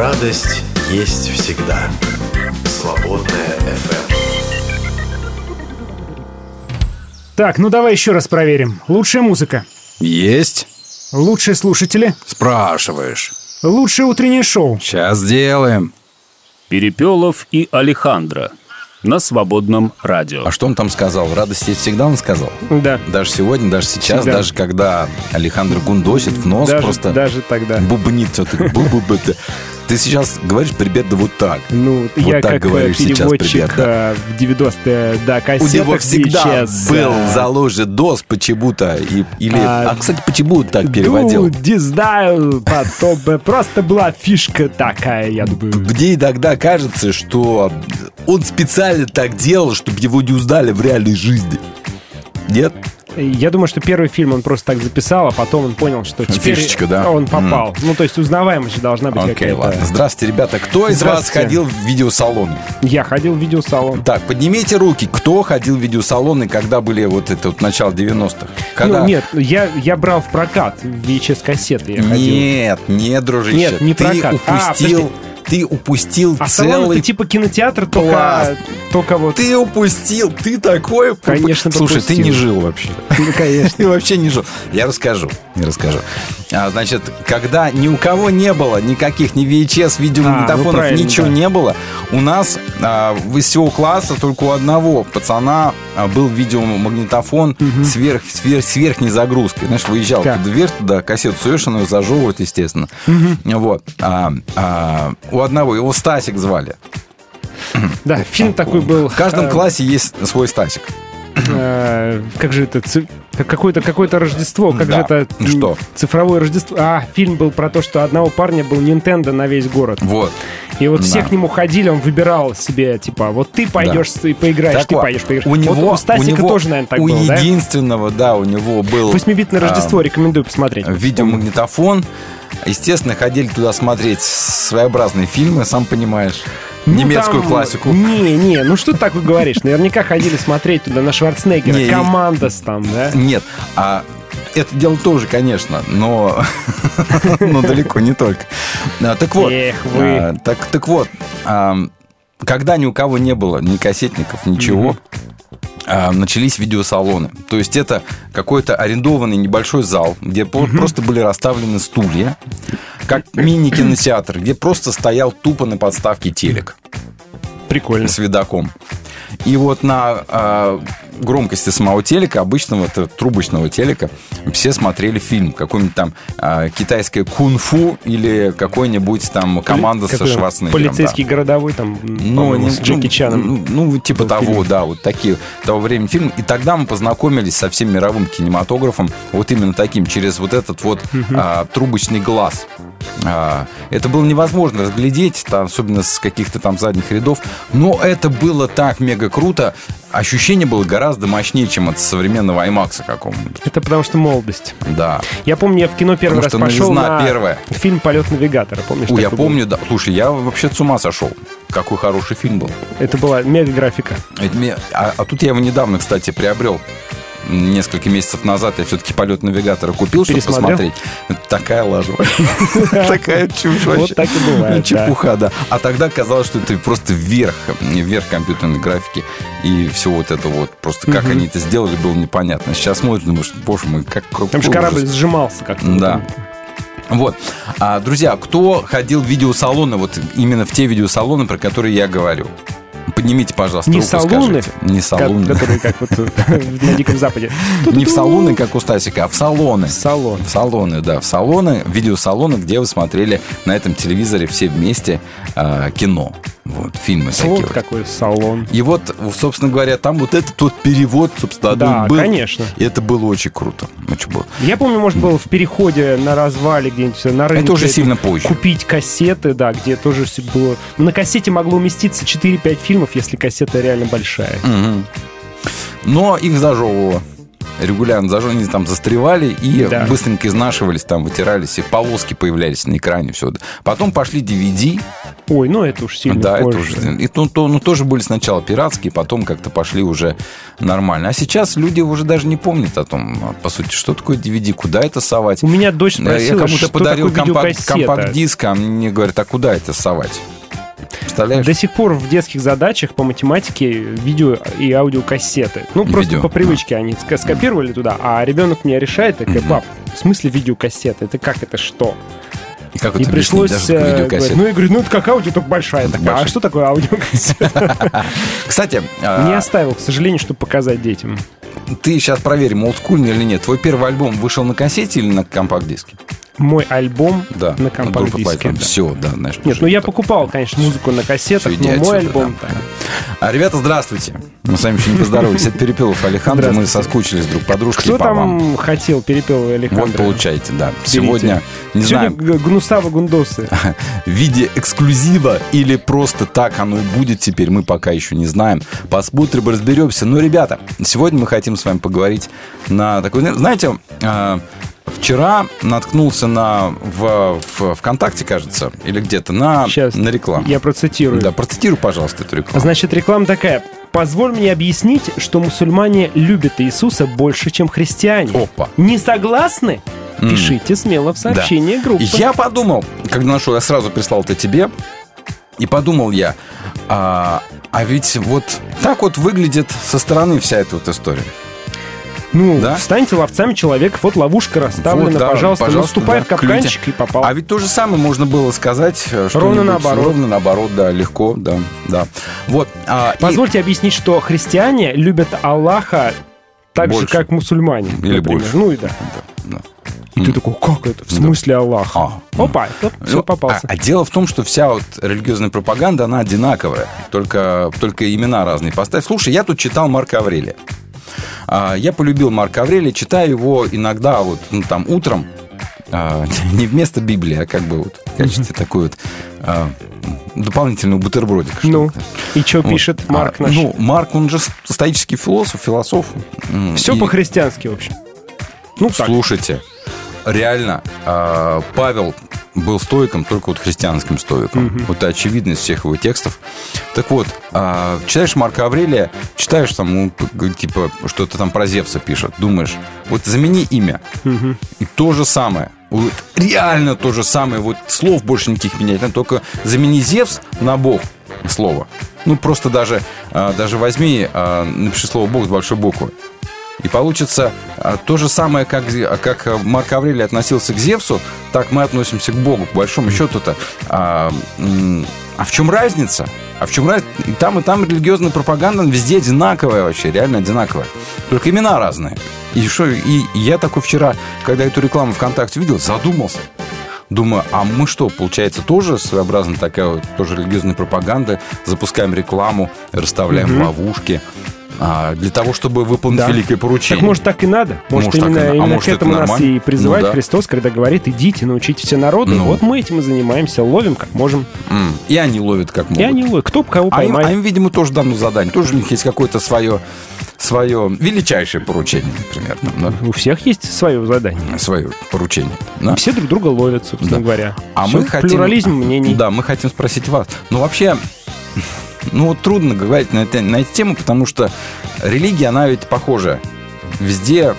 Радость есть всегда. Свободная FM. Так, ну давай еще раз проверим. Лучшая музыка. Есть? Лучшие слушатели. Спрашиваешь. Лучшее утреннее шоу. Сейчас сделаем. Перепелов и Алехандро на свободном радио. А что он там сказал? Радость есть всегда он сказал? Да. Даже сегодня, даже сейчас, Всегда. даже когда Александр гундосит в нос даже, просто даже тогда. бубнит что-то. Ты сейчас говоришь прибеда вот так. Ну, Вот я так как говоришь э, сейчас, переводчик привет, да. э, в 90-е, да, У кассетах него всегда VHS, был э, заложен дос почему-то. И, или, А, а, кстати, почему так переводил? Ну, не знаю, потом э, просто была фишка такая, я думаю. Мне иногда кажется, что он специально так делал, чтобы его не узнали в реальной жизни. Нет? Я думаю, что первый фильм он просто так записал, а потом он понял, что теперь Фишечка, да? он попал. Ну, то есть узнаваемость должна быть какая-то. ладно. Здравствуйте, ребята. Кто из вас ходил в видеосалон? Я ходил в видеосалон. Так, поднимите руки. Кто ходил в видеосалоны, когда были вот это вот начало 90-х? Когда... Ну, нет, я, я брал в прокат VHS-кассеты. Я ходил. Нет, нет, дружище. Нет, не ты прокат. А, упустил, подожди. Ты упустил А салон целый... это типа кинотеатр, только, только вот... Ты упустил, ты такой... Конечно, Слушай, ты пропустил. не жил вообще. Ну, конечно. Ты вообще не жил. Я расскажу, не расскажу. А, значит, когда ни у кого не было никаких ни VHS, видеомагнитофонов, А, ну, ничего да. не было, у нас а, из всего класса только у одного пацана а, был видеомагнитофон сверх, сверх, с верхней загрузкой. Знаешь, выезжал Так. туда дверь, туда кассету её зажевывает, естественно. Вот. А, а, у одного, его Стасик звали. Да, фильм такой был. В каждом э, классе есть свой Стасик. э, Как же это? Какое-то какое-то Рождество. Как Да. же это? Что? Цифровое Рождество. А, фильм был про то, что одного парня был Nintendo на весь город. Вот. И вот все Да. к нему ходили, он выбирал себе, типа, вот ты пойдешь и поиграешь, Так ты вот, пойдешь, поиграешь. У него, вот у Стасика у него, тоже, наверное, так у было, да? единственного, да, у него был Восьмибитное а, Рождество, рекомендую посмотреть. видеомагнитофон. Естественно, ходили туда смотреть своеобразные фильмы, сам понимаешь. Ну, немецкую там- классику. Не, не, ну что ты такое говоришь? Наверняка ходили смотреть туда на Шварценеггера, Не. Командос там, да? Нет, а это дело тоже, конечно, но, но далеко не только. А, Так вот, Эх, вы. а, так, так вот, когда ни у кого не было ни кассетников, ничего, а, начались видеосалоны. То есть это какой-то арендованный небольшой зал, где по- просто были расставлены стулья, как мини-кинотеатр, где просто стоял тупо на подставке телек Прикольно. с видаком. И вот на а, громкости самого телека, обычного это трубочного телека, все смотрели фильм. Какой-нибудь там а, китайское кунг-фу или какой-нибудь там команда со Какой он? Шварценеггером. да. Полицейский городовой там, Ну, не- с Джеки ну, Чаном. Ну, ну, типа того, фильм. да, вот такие того времени фильм. И тогда мы познакомились со всем мировым кинематографом, вот именно таким, через вот этот вот а, трубочный глаз. А, это было невозможно разглядеть, там, особенно с каких-то там задних рядов. Но это было так мега круто. Ощущение было гораздо мощнее, чем от современного IMAX какого-нибудь. Это потому что молодость. Да. Я помню, я в кино первый Потому раз что пошел на первая. фильм «Полет навигатора». Помнишь? Ой, я такой был? помню, да. Слушай, я вообще с ума сошел. Какой хороший фильм был. Это была мега-графика. Мне- А, а тут я его недавно, кстати, приобрел. Несколько месяцев назад я все-таки полет навигатора купил, чтобы посмотреть. Такая лажа. Такая чушь Вот вообще. так и бывает. Чепуха, да. А тогда казалось, что это просто вверх, вверх компьютерной графики. И все вот это вот. Просто как они это сделали, было непонятно. Сейчас смотришь, думаешь, боже мой, как Там же корабль сжимался как-то. Да. Вот. А, друзья, кто ходил в видеосалоны, вот именно в те видеосалоны, про которые я говорю? Поднимите, пожалуйста, Не руку, салуны, скажите. Не салуны. Ко- Которые как вот на Диком Западе. Не в салоны, как у Стасика, а в салоны. Салон. В салоны, да, в салоны, видеосалоны, где вы смотрели на этом телевизоре все вместе а, кино. Вот, фильмы такие Вот вот. какой салон. И вот, собственно говоря, там вот этот вот перевод, собственно, Да, был. конечно. И это было очень круто. Очень было. Я помню, может, был в переходе на развале где-нибудь на рынке. Это уже сильно позже. Купить кассеты, да, где тоже всё было... На кассете могло уместиться 4-5 фильмов, если кассета реально большая. Мгм. Но их зажевывало. Регулярно они там застревали и Да. быстренько изнашивались, там вытирались, и полоски появлялись на экране, все. Потом пошли DVD, Ой, ну это уж сильно Да, позже. это уже. И то, то- ну, тоже были сначала пиратские, потом как-то пошли уже нормально. А сейчас люди уже даже не помнят о том, по сути, что такое DVD, куда это совать. У меня дочь Я спросила, кому-то что подарил такое компакт, компакт-диск, а мне говорят, а куда это совать? Представляешь? До сих пор в детских задачах по математике видео и аудиокассеты. Ну, просто Видео, по привычке они скопировали туда, а ребенок меня решает, такая, пап, в смысле видеокассеты? Это как, это что? И как И это пришлось... даже э, ну, я говорю, ну, это как аудио, только большая такая. большая. А что такое аудиокассета? Кстати, а, Не оставил, к сожалению, чтобы показать детям. ты сейчас проверим, олдскульный или нет. Твой первый альбом вышел на кассете или на компакт-диске? Мой альбом Да. на компакт-диске. да. Все, да, знаешь. Нет, ну я покупал, конечно, музыку на кассетах, но мой альбом... да. А, Ребята, здравствуйте. Мы с вами еще не поздоровались. Это Перепелов Александр. Мы соскучились друг по дружке Кто по вам. там хотел перепел Александра? Вот получаете, да. Берите. Сегодня, не знаю, Сегодня Г- Гнусава Гундосы. в виде эксклюзива или просто так оно и будет теперь, мы пока еще не знаем. Посмотрим, разберемся. Но, ребята, сегодня мы хотим с вами поговорить на такой... Знаете, а, вчера наткнулся на в, в ВКонтакте, кажется, или где-то на, Сейчас на рекламу. я процитирую. Да, процитируй, пожалуйста, эту рекламу. Значит, реклама такая. Позволь мне объяснить, что мусульмане любят Иисуса больше, чем христиане. Опа. Не согласны? Пишите смело в сообщение Да. группы. Я подумал, когда нашел, я сразу прислал это тебе, и подумал я, а, а ведь вот так вот выглядит со стороны вся эта вот история. Ну, Да? станьте ловцами человека, вот ловушка расставлена, Вот, да, пожалуйста, пожалуйста, наступай да, в капканчик и попал. А ведь то же самое можно было сказать. э, Ровно наоборот. Ровно наоборот, да, легко, да, да. Вот. а, и- Позвольте объяснить, что христиане любят Аллаха так же, Больше. как мусульмане. Или например. больше. Ну и да. да. И ты такой, как это? В смысле Аллаха? А. Опа, все Ну, попался. А, а дело в том, что вся вот религиозная пропаганда, она одинаковая. Только, только имена разные поставь. Слушай, я тут читал Марка Аврелия. А, Я полюбил Марка Аврелия, читаю его иногда вот ну, там утром, а, не вместо Библии, а как бы вот в качестве такой вот а, дополнительного бутербродика. Ну, и что Вот. пишет Марк А, наш? Ну, Марк, он же стоический философ, философ. Все и- по-христиански, в общем. Ну, так. Слушайте, реально, а, Павел был стоиком, только вот христианским стоиком. Вот это очевидно из всех его текстов. Так вот, а, читаешь Марка Аврелия, читаешь там, ну, типа, что-то там про Зевса пишет, думаешь, вот замени имя. И то же самое. Вот реально то же самое. Вот слов больше никаких менять. надо, Только замени Зевс на Бог слово. Ну, просто даже, а, даже возьми, а, напиши слово Бог с большой буквы. И получится а, то же самое, как, Зе- как а, Марк Аврелий относился к Зевсу, так мы относимся к Богу. По большому счету-то. А, а в чем разница? А в чем разница? И там, и там религиозная пропаганда везде одинаковая вообще, реально одинаковая. Только имена разные. И что, и я такой вчера, когда эту рекламу ВКонтакте видел, задумался. Думаю, а мы что, получается, тоже своеобразно такая вот, тоже религиозная пропаганда, запускаем рекламу, расставляем ловушки а, для того, чтобы выполнить Да. великое поручение. Так может так и надо? Может, Может, так и именно, а именно может, к это этому нас нормально? и призывает Ну да. Христос, когда говорит, идите, научите все народы. Ну. Вот мы этим и занимаемся, ловим как можем. М, И они ловят как могут. И они ловят. Кто кого А им, поймает. а им, видимо, тоже дано задание. Тоже у них есть какое-то свое, свое величайшее поручение, например. там, У всех есть свое задание. да? Свое поручение. да. Все друг друга ловят, собственно Да. говоря. А Всё, мы хотим... Плюрализм мнений. Да, мы хотим спросить вас. Ну, вообще, ну, вот трудно говорить на, это- на эту тему, потому что религия, она ведь похожая. Везде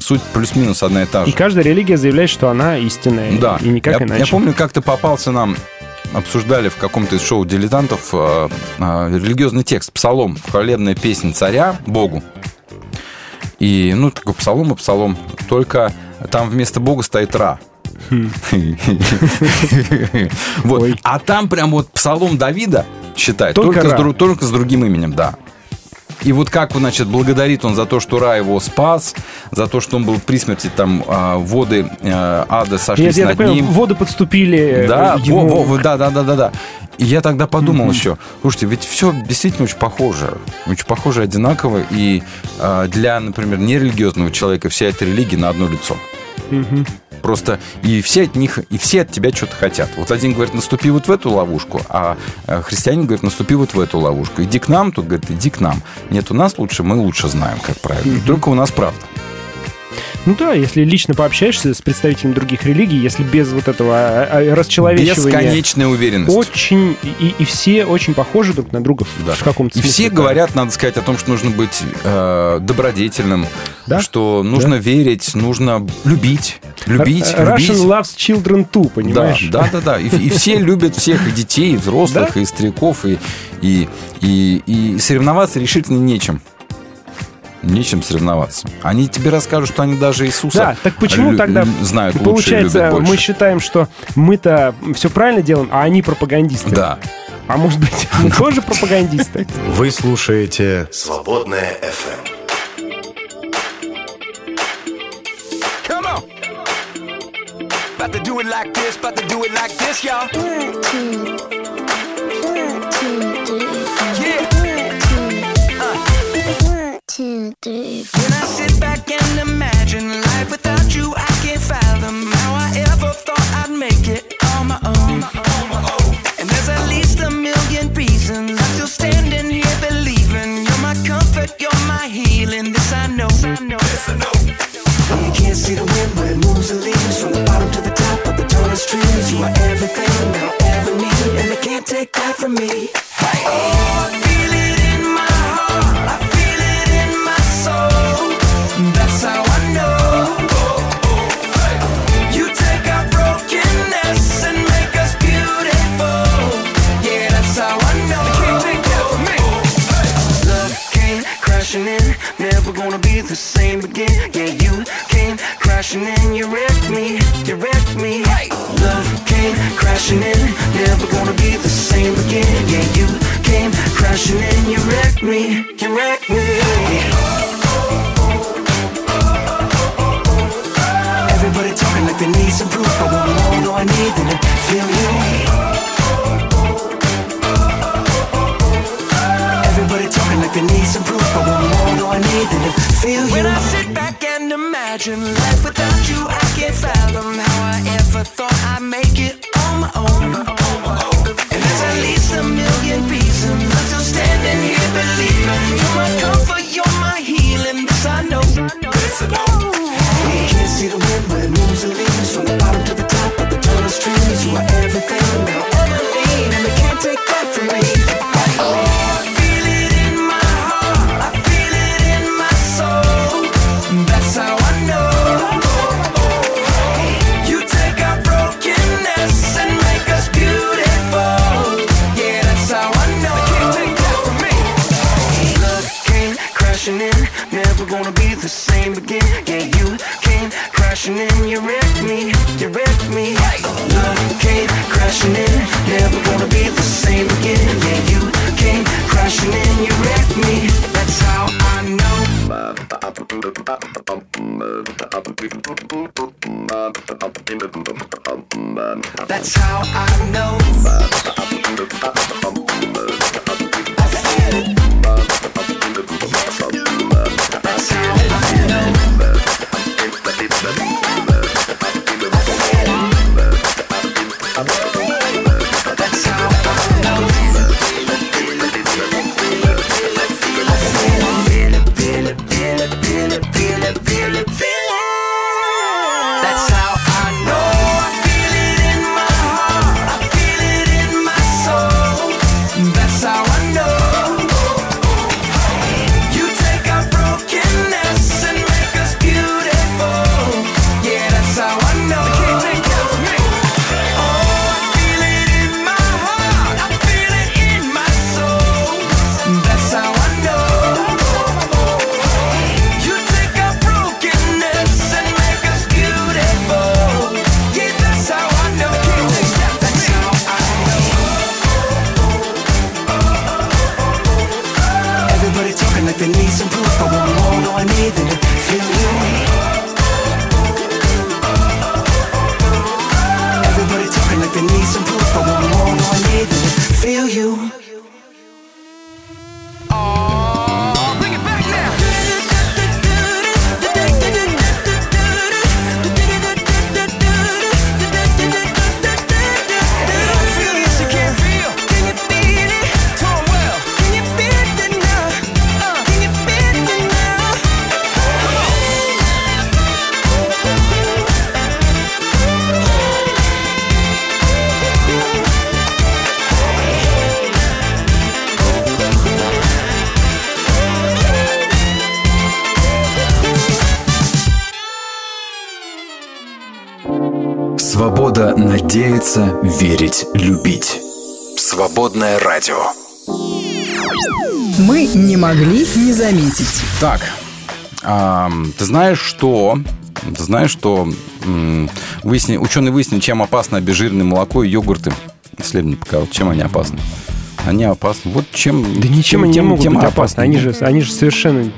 суть плюс-минус одна и та И же. каждая религия заявляет, что она истинная. Да. И никак я, иначе. я помню, как-то попался нам, обсуждали в каком-то из шоу дилетантов э, э, религиозный текст, псалом, хвалебная песня царя Богу. И, ну, такой псалом и псалом. Только там вместо Бога стоит Ра. Вот. А там прям вот псалом Давида считает Только только, с, только другим именем, да. И вот как, значит, благодарит он за то, что Ра его спас, за то, что он был при смерти, там, а, воды э, ада сошлись я над понимаю, ним. воды подступили Да, э, ему во- во- да, да, да, да, да. И я тогда подумал еще, слушайте, ведь все действительно очень похоже, очень похоже, одинаково, и а, для, например, нерелигиозного человека вся эта религия на одно лицо. Просто и все от них, и все от тебя что-то хотят. Вот один говорит, наступи вот в эту ловушку, а э, христианин говорит, наступи вот в эту ловушку. Иди к нам, тут говорит, иди к нам. Нет, у нас лучше, мы лучше знаем, как правильно. Только у нас правда. Ну да, если лично пообщаешься с представителями других религий, если без вот этого а, а, а, расчеловечивания... Бесконечная уверенность. Очень... И, и все очень похожи друг на друга да. в каком-то и смысле. И все да. говорят, надо сказать, о том, что нужно быть э, добродетельным, да? что нужно да? верить, нужно любить, любить, Russian любить. Russian loves children too, понимаешь? Да, да, да. да. И, и все любят всех, и детей, и взрослых, да? и стариков, и, и, и, и соревноваться решительно нечем нечем соревноваться. Они тебе расскажут, что они даже Иисуса да, так почему лю- тогда знают получается, лучше любят мы считаем, что мы-то все правильно делаем, а они пропагандисты. Да. А может быть, мы тоже пропагандисты? Вы слушаете «Свободное FM. Эм». Like this, about to do it like this, y'all. two, three. When I sit back and imagine. Надеяться, верить, любить. Свободное радио. Мы не могли не заметить. Так, ам, ты знаешь, что... Ты знаешь, что м, выясни- ученые выяснили, чем опасно обезжиренное молоко и йогурты. Исследование показало, чем они опасны. Они опасны. Вот чем... Да ничем тем- они не тем- могут тем быть опасны. опасны. Они же, они же совершенно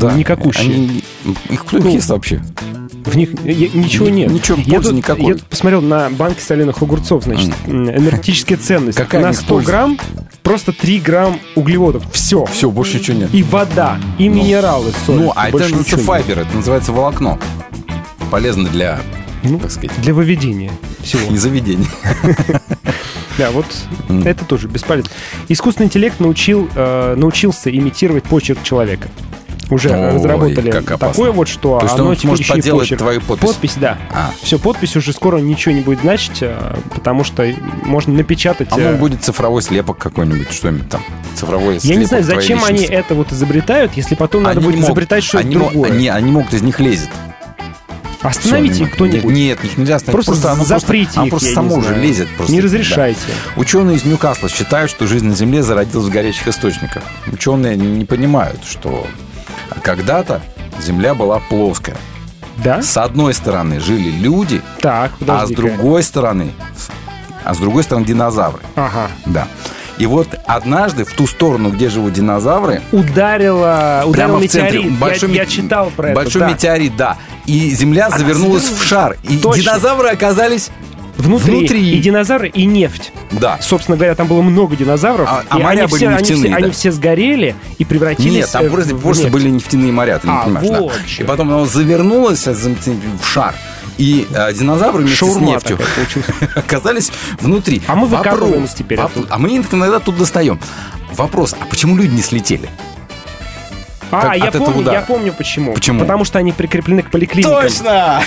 Да. никакущие. Они- их кто их Ну, ест вообще? В них я- ничего Ни- нет. ничего, я пользы тут, никакой. Я тут посмотрел на банки соленых огурцов, значит, м, энергетическая ценность. Какая на у них 100 польза? грамм просто 3 грамм углеводов. Все. Все, больше ничего нет. И вода, и минералы, соль. Ну, а это называется файбер, это называется волокно. Полезно для, Ну, так сказать, Для выведения всего. и заведения. Да, вот это тоже бесполезно. Искусственный интеллект научил, э, научился имитировать почерк человека. Уже Ой, разработали такое вот, что То есть оно он сможет почерк. твою подпись? Подпись, да. А. Все, подпись уже скоро ничего не будет значить, э, потому что можно напечатать. А э, ну, будет цифровой слепок какой-нибудь, что-нибудь там. Цифровой Я не знаю, зачем они это вот изобретают, если потом надо Они будет могут- изобретать что-то другое. они, они могут, из них лезет. Остановите Всё, их кто-нибудь. Нет, их нельзя остановить. Просто, оно заприте оно их, просто само уже лезет. Просто, Не да. разрешайте. Ученые из Ньюкасла считают, что жизнь на Земле зародилась в горячих источниках. Ученые не понимают, что когда-то Земля была плоская. Да? С одной стороны жили люди, Так, а с другой стороны, а с другой стороны динозавры. Ага. Да. И вот однажды в ту сторону, где живут динозавры, Ударила, ударил в центре метеорит. большой, я, я читал про большой это. да. метеорит, да. И Земля завернулась в шар. И Точно. динозавры оказались Внутри. Внутри. И динозавры, и нефть. Да. Собственно говоря, там было много динозавров. А- а и моря они были все, они, нефтяные, все, да? они все сгорели и превратились Нет, там э, просто, в просто нефть. были нефтяные моря, ты не А, понимаешь, да. вот И чё. потом оно завернулось зам- в шар. И э, динозавры вместе с Шаурма нефтью такая получилась. оказались внутри. А мы выкармливаемся теперь воп-. А мы иногда тут достаем. Вопрос, а почему люди не слетели? А, я помню, удара. я помню почему. Почему? Потому что они прикреплены к поликлиникам. Точно!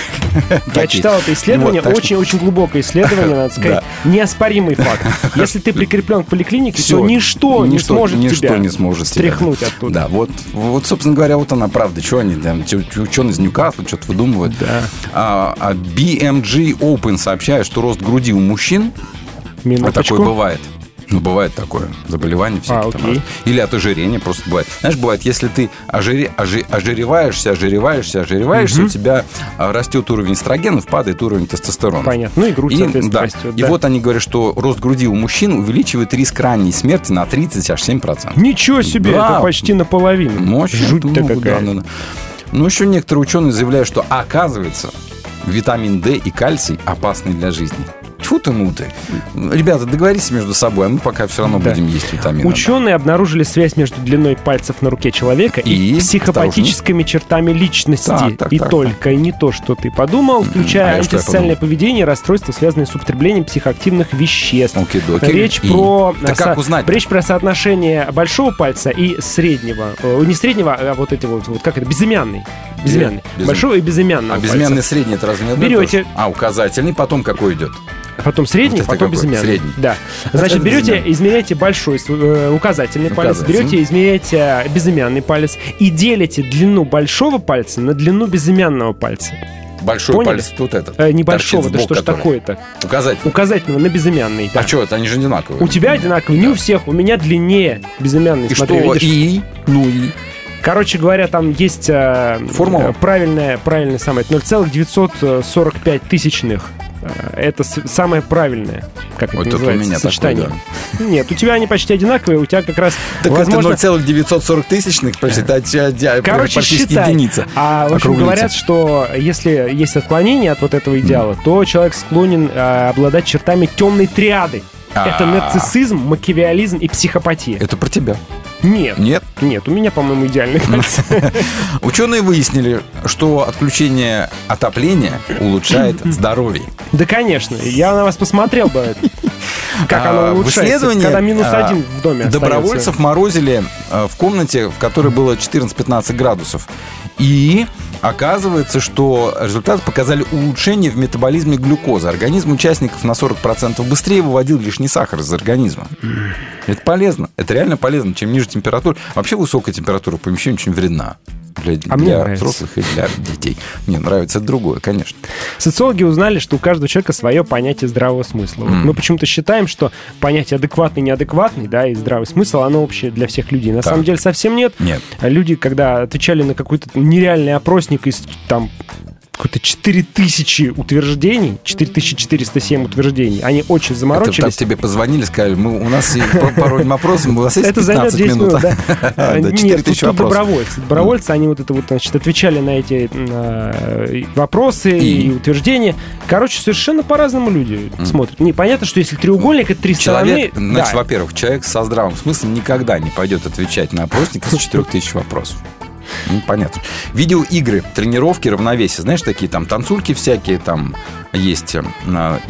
Я читал это исследование, Вот, очень-очень глубокое исследование, надо сказать. Неоспоримый факт. Если ты прикреплен к поликлинике, то ничто, не сможет тебя стряхнуть оттуда. Да, вот, вот, собственно говоря, вот она правда. Что они там, ученые из Ньюкасла что-то выдумывают. Да. А, а BMG Open сообщает, что рост груди у мужчин, а Минуточку. такое бывает. Ну, бывает такое. Заболевание всякие А, там окей. Или от ожирения просто бывает. Знаешь, бывает, если ты ожире, ожи- ожиреваешься, ожиреваешься, ожиреваешься, у тебя а, растет уровень эстрогенов, падает уровень тестостерона. Понятно. Ну и грудь, И, да. растет. и да. вот они говорят, что рост груди у мужчин увеличивает риск ранней смерти на 30 аж 7%. Ничего себе, Да. это почти наполовину. Мощь. Жуть-то ну, какая. да, да, да. Ну, еще некоторые ученые заявляют, что оказывается, витамин D и кальций опасны для жизни. Тьфу ты, ну ты. Ребята, договоритесь между собой, а мы пока все равно Да. будем есть витамины. Ученые обнаружили связь между длиной пальцев на руке человека и, И? психопатическими чертами личности. Так, так, и так, только, и не то, что ты подумал, А включая я антисоциальное поведение расстройства, связанные с употреблением психоактивных веществ. Окей-доки. Речь И? про, Да как узнать? речь про соотношение большого пальца и среднего. Э, Не среднего, а вот эти вот, вот как это, безымянный. Безымянный. Безымянный. Большого и безымянного А безымянный пальца. средний это разве не Берете. А, указательный, потом какой идет? Потом средний, Вот потом безымянный. Средний. Да. Значит, это берете, безымянный. измеряете большой э, указательный палец, берете, измеряете э, безымянный палец и делите длину большого пальца на длину безымянного пальца. Большой Поняли? палец тут этот. Э, небольшого, да что ж такое-то? Указательный. Указательного на безымянный. да. А что это? Они же одинаковые. У тебя одинаково, не у всех, у меня длиннее безымянный. И Смотри, что? видишь? И? Ну и? Короче говоря, там есть э, Формула? правильная, правильная самая, 0,945 тысячных. Э, Это самое правильное, как это Вот это у называется, меня сочетание. такое, Нет, у тебя они почти одинаковые, у тебя как раз, Так возможно, это 0,940 тысячных, посчитать э, Короче, считай. единица. А в общем говорят, что если есть отклонение от вот этого идеала, то человек склонен э, обладать чертами темной триады. Это А. нарциссизм, макиавиализм и психопатия. Это про тебя. Нет. Нет? Нет, у меня, по-моему, идеальные пальцы. Ученые выяснили, что отключение отопления улучшает здоровье. Да, конечно. Я на вас посмотрел бы, как А, оно улучшается, когда минус а, один в доме Добровольцев морозили э, в комнате, в которой было 14-15 градусов. И оказывается, что результаты показали улучшение в метаболизме глюкозы. Организм участников на 40% быстрее выводил лишний сахар из организма. Это полезно. Это реально полезно. Чем ниже температура... Вообще высокая температура в помещении очень вредна. Для, А мне для взрослых и для детей. Не, нравится другое, конечно. Социологи узнали, что у каждого человека свое понятие здравого смысла. Вот М. Мы почему-то считаем, что понятие адекватный, неадекватный, да, и здравый смысл, оно общее для всех людей. На Так. самом деле совсем нет. Нет. Люди, когда отвечали на какой-то нереальный опросник из там какой-то 4000 утверждений, 4407 утверждений, они очень Это так заморочились. тебе позвонили, сказали, мы, у нас пароль вопросом, у вас есть Это займет 15 10 минут. А, Нет, 4000 тут, вопросов. добровольцы. Добровольцы, они вот это вот, значит, отвечали на эти э, вопросы И? утверждения. Короче, совершенно по-разному люди смотрят. Непонятно, что если треугольник это три Человек, стороны... значит, во-первых, человек со здравым смыслом никогда не пойдет отвечать на опросник из 4000 вопросов. Ну, понятно. Видеоигры, тренировки, равновесие. Знаешь, такие там танцульки всякие там есть. э,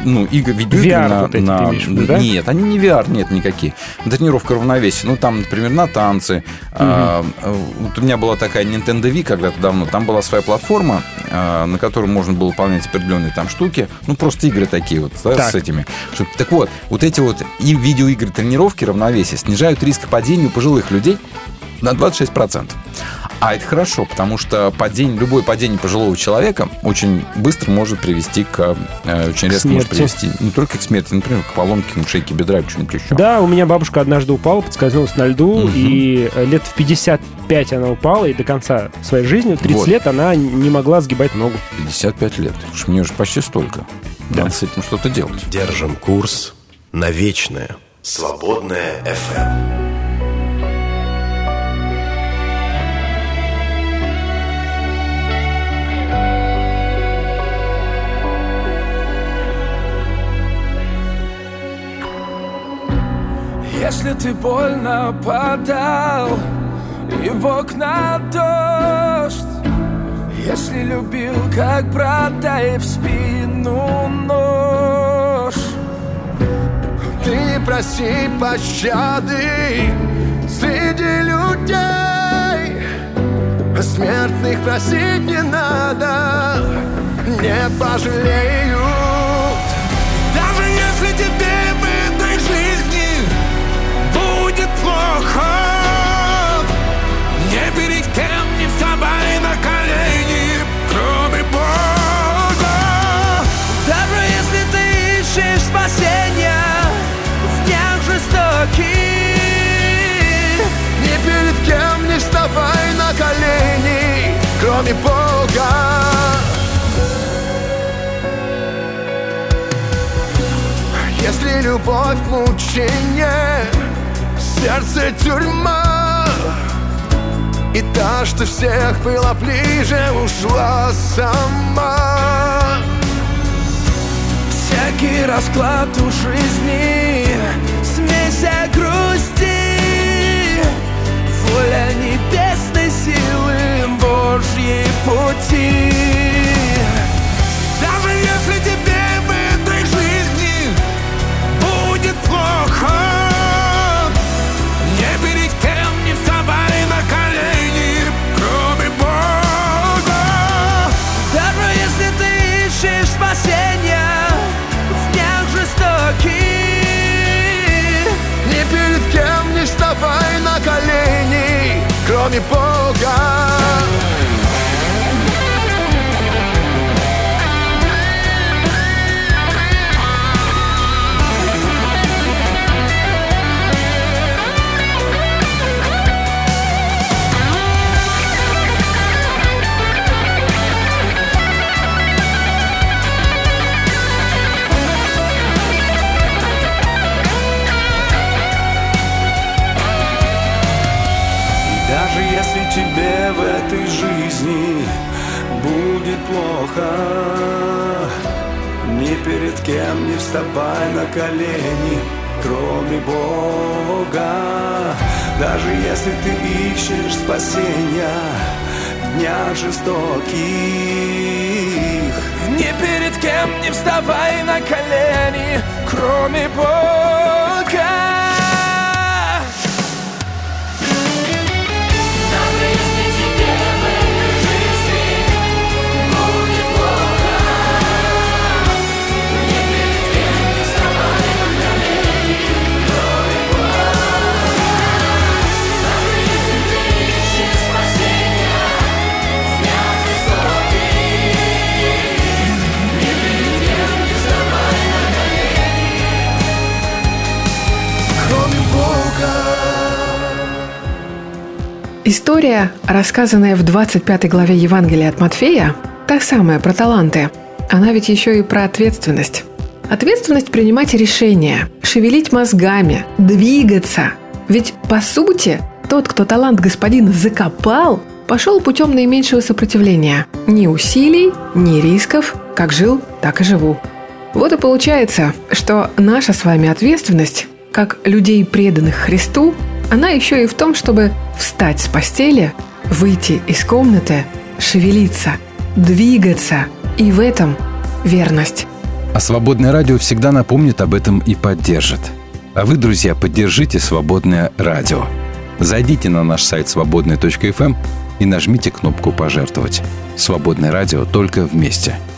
Ну, игры, видеоигры VR на... вот эти ты на- имеешь в виду, да? Нет, они не VR, нет никакие. Тренировка равновесия. Ну, там, например, на танцы. А, э, вот у меня была такая Nintendo Wii когда-то давно. Там была своя платформа, а, на которой можно было выполнять определенные там штуки. Ну, просто игры такие вот да, Так. с этими. Так вот, вот эти вот и видеоигры тренировки равновесия снижают риск падения у пожилых людей на 26%. А это хорошо, потому что падение, любое падение пожилого человека очень быстро может привести к... э, очень резко может смерти. привести не только к смерти, например, к поломке ну, шейки бедра или что-нибудь еще. Да, у меня бабушка однажды упала, подскользнулась на льду, Мгм. и э, лет в 55 она упала, и до конца своей жизни, в 30 Вот. лет, она не могла сгибать ногу. 55 лет. Уж мне уже почти столько. Надо с этим что-то делать. Держим курс на вечное. Свободное FM. Если ты больно подал И в окна дождь. Если любил как брата И в спину нож. Ты проси пощады среди людей. Смертных просить не надо, не пожалеют плохо Не перед кем не вставай на колени Кроме Бога. Даже если ты ищешь спасения В днях жестоких. Ни перед кем не вставай на колени, кроме Бога. Если любовь мучение, сердце тюрьма, И та, что всех была ближе, ушла сама. Всякий расклад у жизни Смесь грусти. Воля небесной силы Божьей пути. Даже если тебе в этой жизни Будет плохо колени, кроме Бога. Плохо. Ни перед кем не вставай на колени, кроме Бога. Даже если ты ищешь спасения в днях жестоких. Ни перед кем не вставай на колени, кроме Бога История, рассказанная в 25 главе Евангелия от Матфея, та самая про таланты, она ведь еще и про ответственность. Ответственность принимать решения, шевелить мозгами, двигаться. Ведь, по сути, тот, кто талант господина закопал, пошел путем наименьшего сопротивления. Ни усилий, ни рисков. Как жил, так и живу. Вот и получается, что наша с вами ответственность, как людей, преданных Христу, она еще и в том, чтобы встать с постели, выйти из комнаты, шевелиться, двигаться. И в этом верность. А «Свободное радио» всегда напомнит об этом и поддержит. А вы, друзья, поддержите «Свободное радио». Зайдите на наш сайт свободный.фм и нажмите кнопку «Пожертвовать». «Свободное радио» только вместе –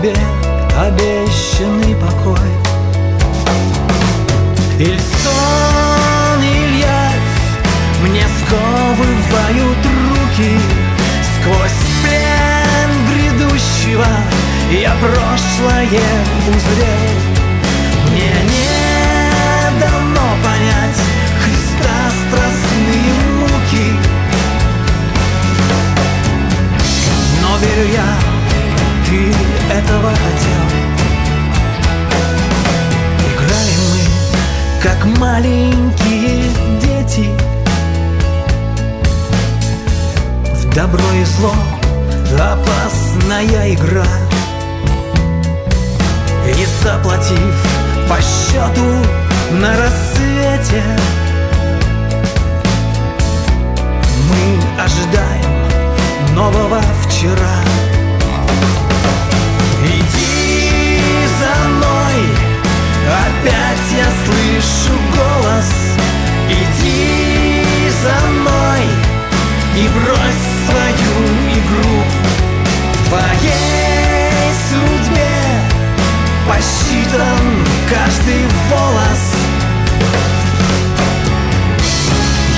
тебе обещанный покой. Иль сон, иль явь Мне сковывают руки. Сквозь плен грядущего Я прошлое узрел. Мне не дано понять Христа страстные муки. Но верю я, этого хотел. Играем мы, как маленькие дети. В добро и зло опасная игра. И заплатив по счету на рассвете Мы ожидаем нового вчера опять я слышу голос. Иди за мной и брось свою игру В твоей судьбе посчитан каждый волос.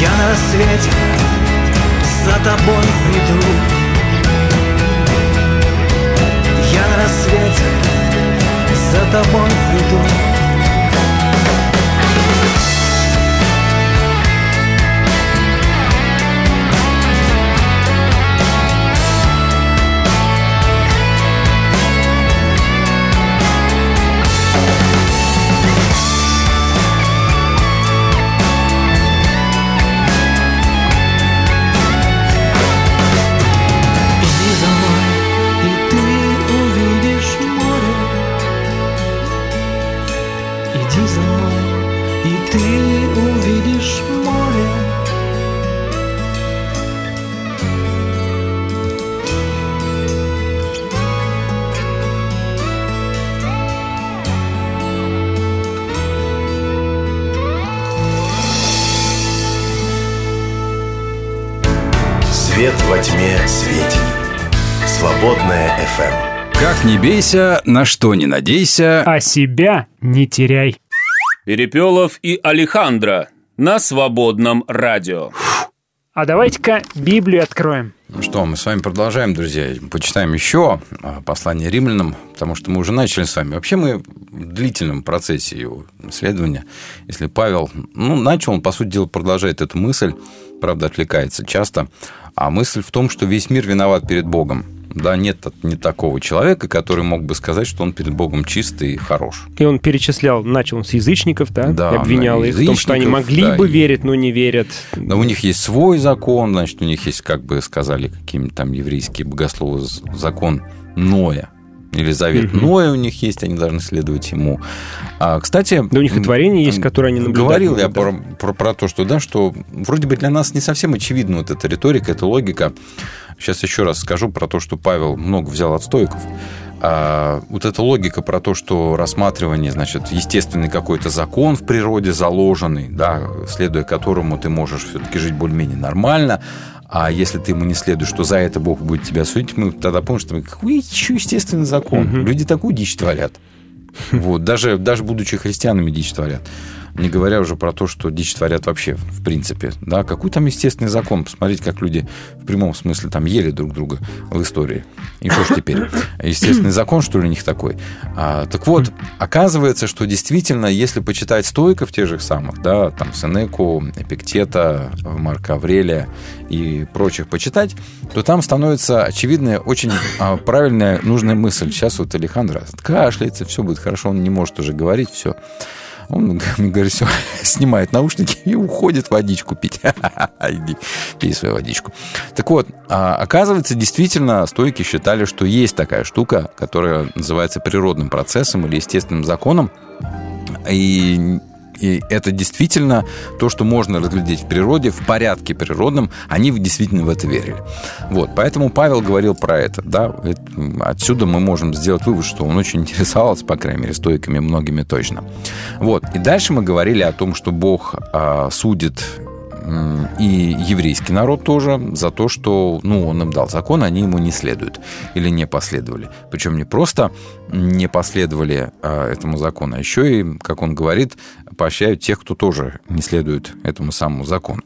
Я на рассвете за тобой приду Я на рассвете за тобой приду бейся, на что не надейся. А себя не теряй. Перепелов и Алехандро на свободном радио. А давайте-ка Библию откроем. Ну что, мы с вами продолжаем, друзья. Почитаем еще а, послание римлянам, потому что мы уже начали с вами. Вообще мы в длительном процессе его исследования. Если Павел, ну, начал, он, по сути дела, продолжает эту мысль, правда, отвлекается часто. А мысль в том, что весь мир виноват перед Богом. Да, нет не такого человека, который мог бы сказать, что он перед Богом чистый и хорош. И он перечислял, начал он с язычников, да, Да, и обвинял их в том, что они могли да, бы и- верить, но не верят. Но у них есть свой закон, значит, у них есть, как бы сказали какие-нибудь там еврейские богословы, закон Ноя. Или завет Ноя у них есть, они должны следовать ему. А, кстати... Да у них и творение есть, которое они наблюдать Говорил я да. про, про, про то, что, да, что вроде бы для нас не совсем очевидна вот эта риторика, эта логика. Сейчас еще раз скажу про то, что Павел много взял от стоиков. а, вот эта логика про то, что рассматривание, значит, естественный какой-то закон в природе заложенный, да, следуя которому ты можешь все-таки жить более-менее нормально, а если ты ему не следуешь, что за это Бог будет тебя судить, мы тогда помним, что мы, какой еще естественный закон? Угу. Люди такую дичь творят. Вот, даже, даже будучи христианами дичь творят. Не говоря уже про то, что дичь творят вообще, в принципе. Да, какой там естественный закон? Посмотрите, как люди в прямом смысле там ели друг друга в истории. И что ж теперь? Естественный закон, что ли, у них такой? А, так вот, оказывается, что действительно, если почитать стойков тех же самых, да, там Сенеку, Эпиктета, Марка Аврелия и прочих почитать, то там становится очевидная, очень а, правильная, нужная мысль. Сейчас вот Алехандро кашляется, все будет хорошо, он не может уже говорить, все. Он мне говорит, все, снимает наушники и уходит водичку пить. Иди, пей свою водичку. Так вот, а, оказывается, действительно, стойки считали, что есть такая штука, которая называется природным процессом или естественным законом. И и это действительно то, что можно разглядеть в природе, в порядке природном, они действительно в это верили. Вот, поэтому Павел говорил про это, да, отсюда мы можем сделать вывод, что он очень интересовался, по крайней мере, стойками многими точно. Вот, и дальше мы говорили о том, что Бог а, судит и еврейский народ тоже за то, что ну, он им дал закон, они ему не следуют или не последовали. Причем не просто не последовали а, этому закону, а еще и, как он говорит, поощряют тех, кто тоже не следует этому самому закону.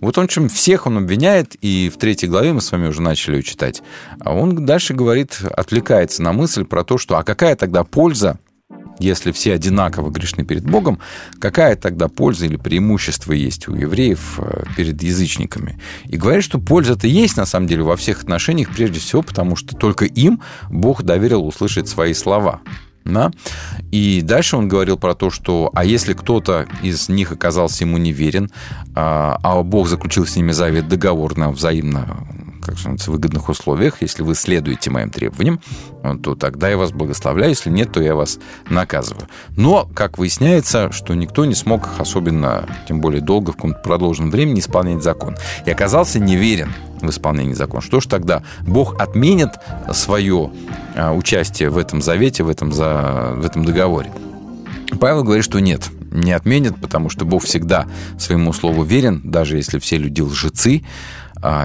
Вот он чем всех он обвиняет, и в третьей главе мы с вами уже начали ее читать, а он дальше говорит, отвлекается на мысль про то, что а какая тогда польза если все одинаково грешны перед Богом, какая тогда польза или преимущество есть у евреев э, перед язычниками? И говорит, что польза-то есть на самом деле во всех отношениях, прежде всего потому, что только им Бог доверил услышать свои слова. Да? И дальше он говорил про то, что а если кто-то из них оказался ему неверен, а, а Бог заключил с ними завет договор на взаимно как сказать, выгодных условиях, если вы следуете моим требованиям, то тогда я вас благословляю, если нет, то я вас наказываю. Но, как выясняется, что никто не смог особенно, тем более долго, в каком-то продолженном времени исполнять закон. И оказался неверен в исполнении закона. Что ж тогда? Бог отменит свое а, участие в этом завете, в этом, за, в этом договоре. Павел говорит, что нет, не отменит, потому что Бог всегда своему слову верен, даже если все люди лжецы,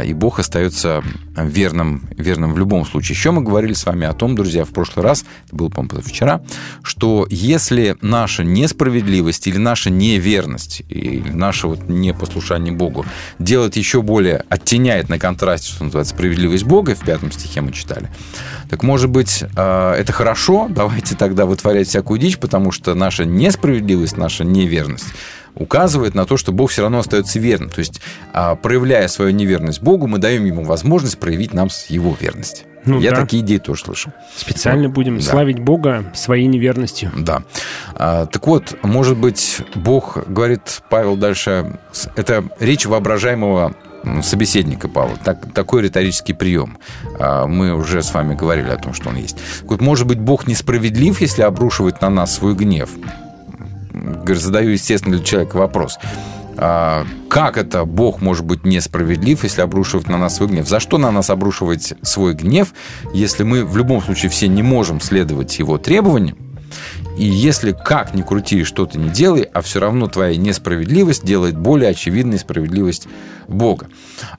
и Бог остается верным, верным в любом случае. Еще мы говорили с вами о том, друзья, в прошлый раз, это было, по-моему, вчера, что если наша несправедливость или наша неверность, или наше вот непослушание Богу делает еще более, оттеняет на контрасте, что называется, справедливость Бога, в пятом стихе мы читали, так, может быть, а, это хорошо, давайте тогда вытворять всякую дичь, потому что наша несправедливость, наша неверность указывает на то, что Бог все равно остается верным. То есть, а, проявляя свою неверность Богу, мы даем ему возможность проявить нам его верность. Ну, Я да. такие идеи тоже слышал. Специально вот. будем да. славить Бога своей неверностью. Да. А, так вот, может быть, Бог, говорит Павел дальше, это речь воображаемого собеседника Павла. Так, такой риторический прием. А, мы уже с вами говорили о том, что он есть. Вот, может быть, Бог несправедлив, если обрушивает на нас свой гнев? Задаю, естественно, для человека вопрос. А, как это Бог может быть несправедлив, если обрушивает на нас свой гнев? За что на нас обрушивать свой гнев, если мы в любом случае все не можем следовать его требованиям? И если как ни крути, что ты не делай, а все равно твоя несправедливость делает более очевидной справедливость Бога.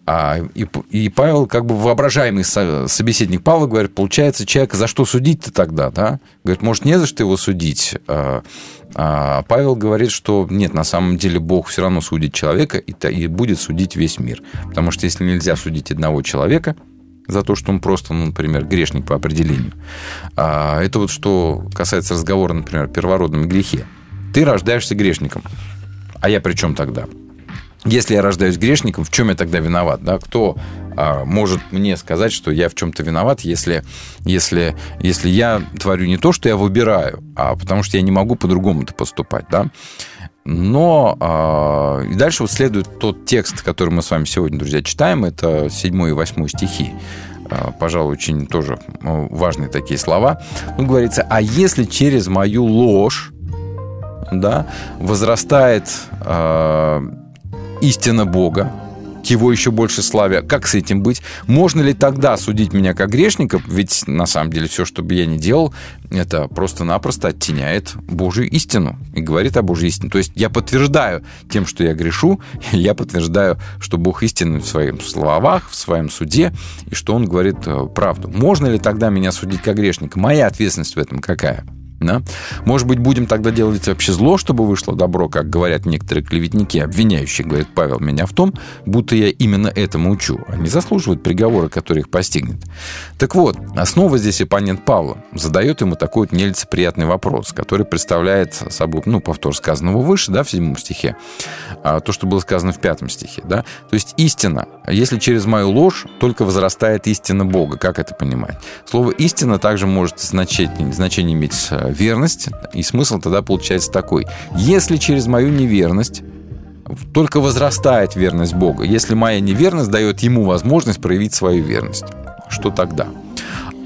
А, и, и Павел, как бы воображаемый собеседник Павла, говорит, получается, человека за что судить-то тогда, да? Говорит, может, не за что его судить, а, а Павел говорит, что нет, на самом деле Бог все равно судит человека и, и будет судить весь мир. Потому что если нельзя судить одного человека за то, что он просто, ну, например, грешник по определению, а это вот что касается разговора, например, о первородном грехе. Ты рождаешься грешником. А я при чем тогда? Если я рождаюсь грешником, в чем я тогда виноват? Да? Кто а, может мне сказать, что я в чем-то виноват, если, если, если я творю не то, что я выбираю, а потому что я не могу по-другому-то поступать, да? Но а, и дальше вот следует тот текст, который мы с вами сегодня, друзья, читаем, это 7 и 8 стихи. А, пожалуй, очень тоже а, важные такие слова. Ну, говорится, а если через мою ложь да, возрастает э, истина Бога, его еще больше славе. Как с этим быть? Можно ли тогда судить меня как грешника? Ведь на самом деле все, что бы я ни делал, это просто-напросто оттеняет Божью истину и говорит о Божьей истине. То есть я подтверждаю тем, что я грешу, я подтверждаю, что Бог истинный в своих словах, в своем суде, и что Он говорит э, правду. Можно ли тогда меня судить как грешника? Моя ответственность в этом какая? Да? Может быть, будем тогда делать вообще зло, чтобы вышло добро, как говорят некоторые клеветники, обвиняющие, говорит Павел, меня в том, будто я именно этому учу. Они заслуживают приговора, который их постигнет. Так вот, снова здесь оппонент Павла задает ему такой вот нелицеприятный вопрос, который представляет собой, ну, повтор сказанного выше, да, в седьмом стихе, а то, что было сказано в пятом стихе, да. То есть истина, если через мою ложь, только возрастает истина Бога. Как это понимать? Слово «истина» также может значить, значение иметь э, верность, и смысл тогда получается такой. Если через мою неверность только возрастает верность Бога, если моя неверность дает ему возможность проявить свою верность, что тогда?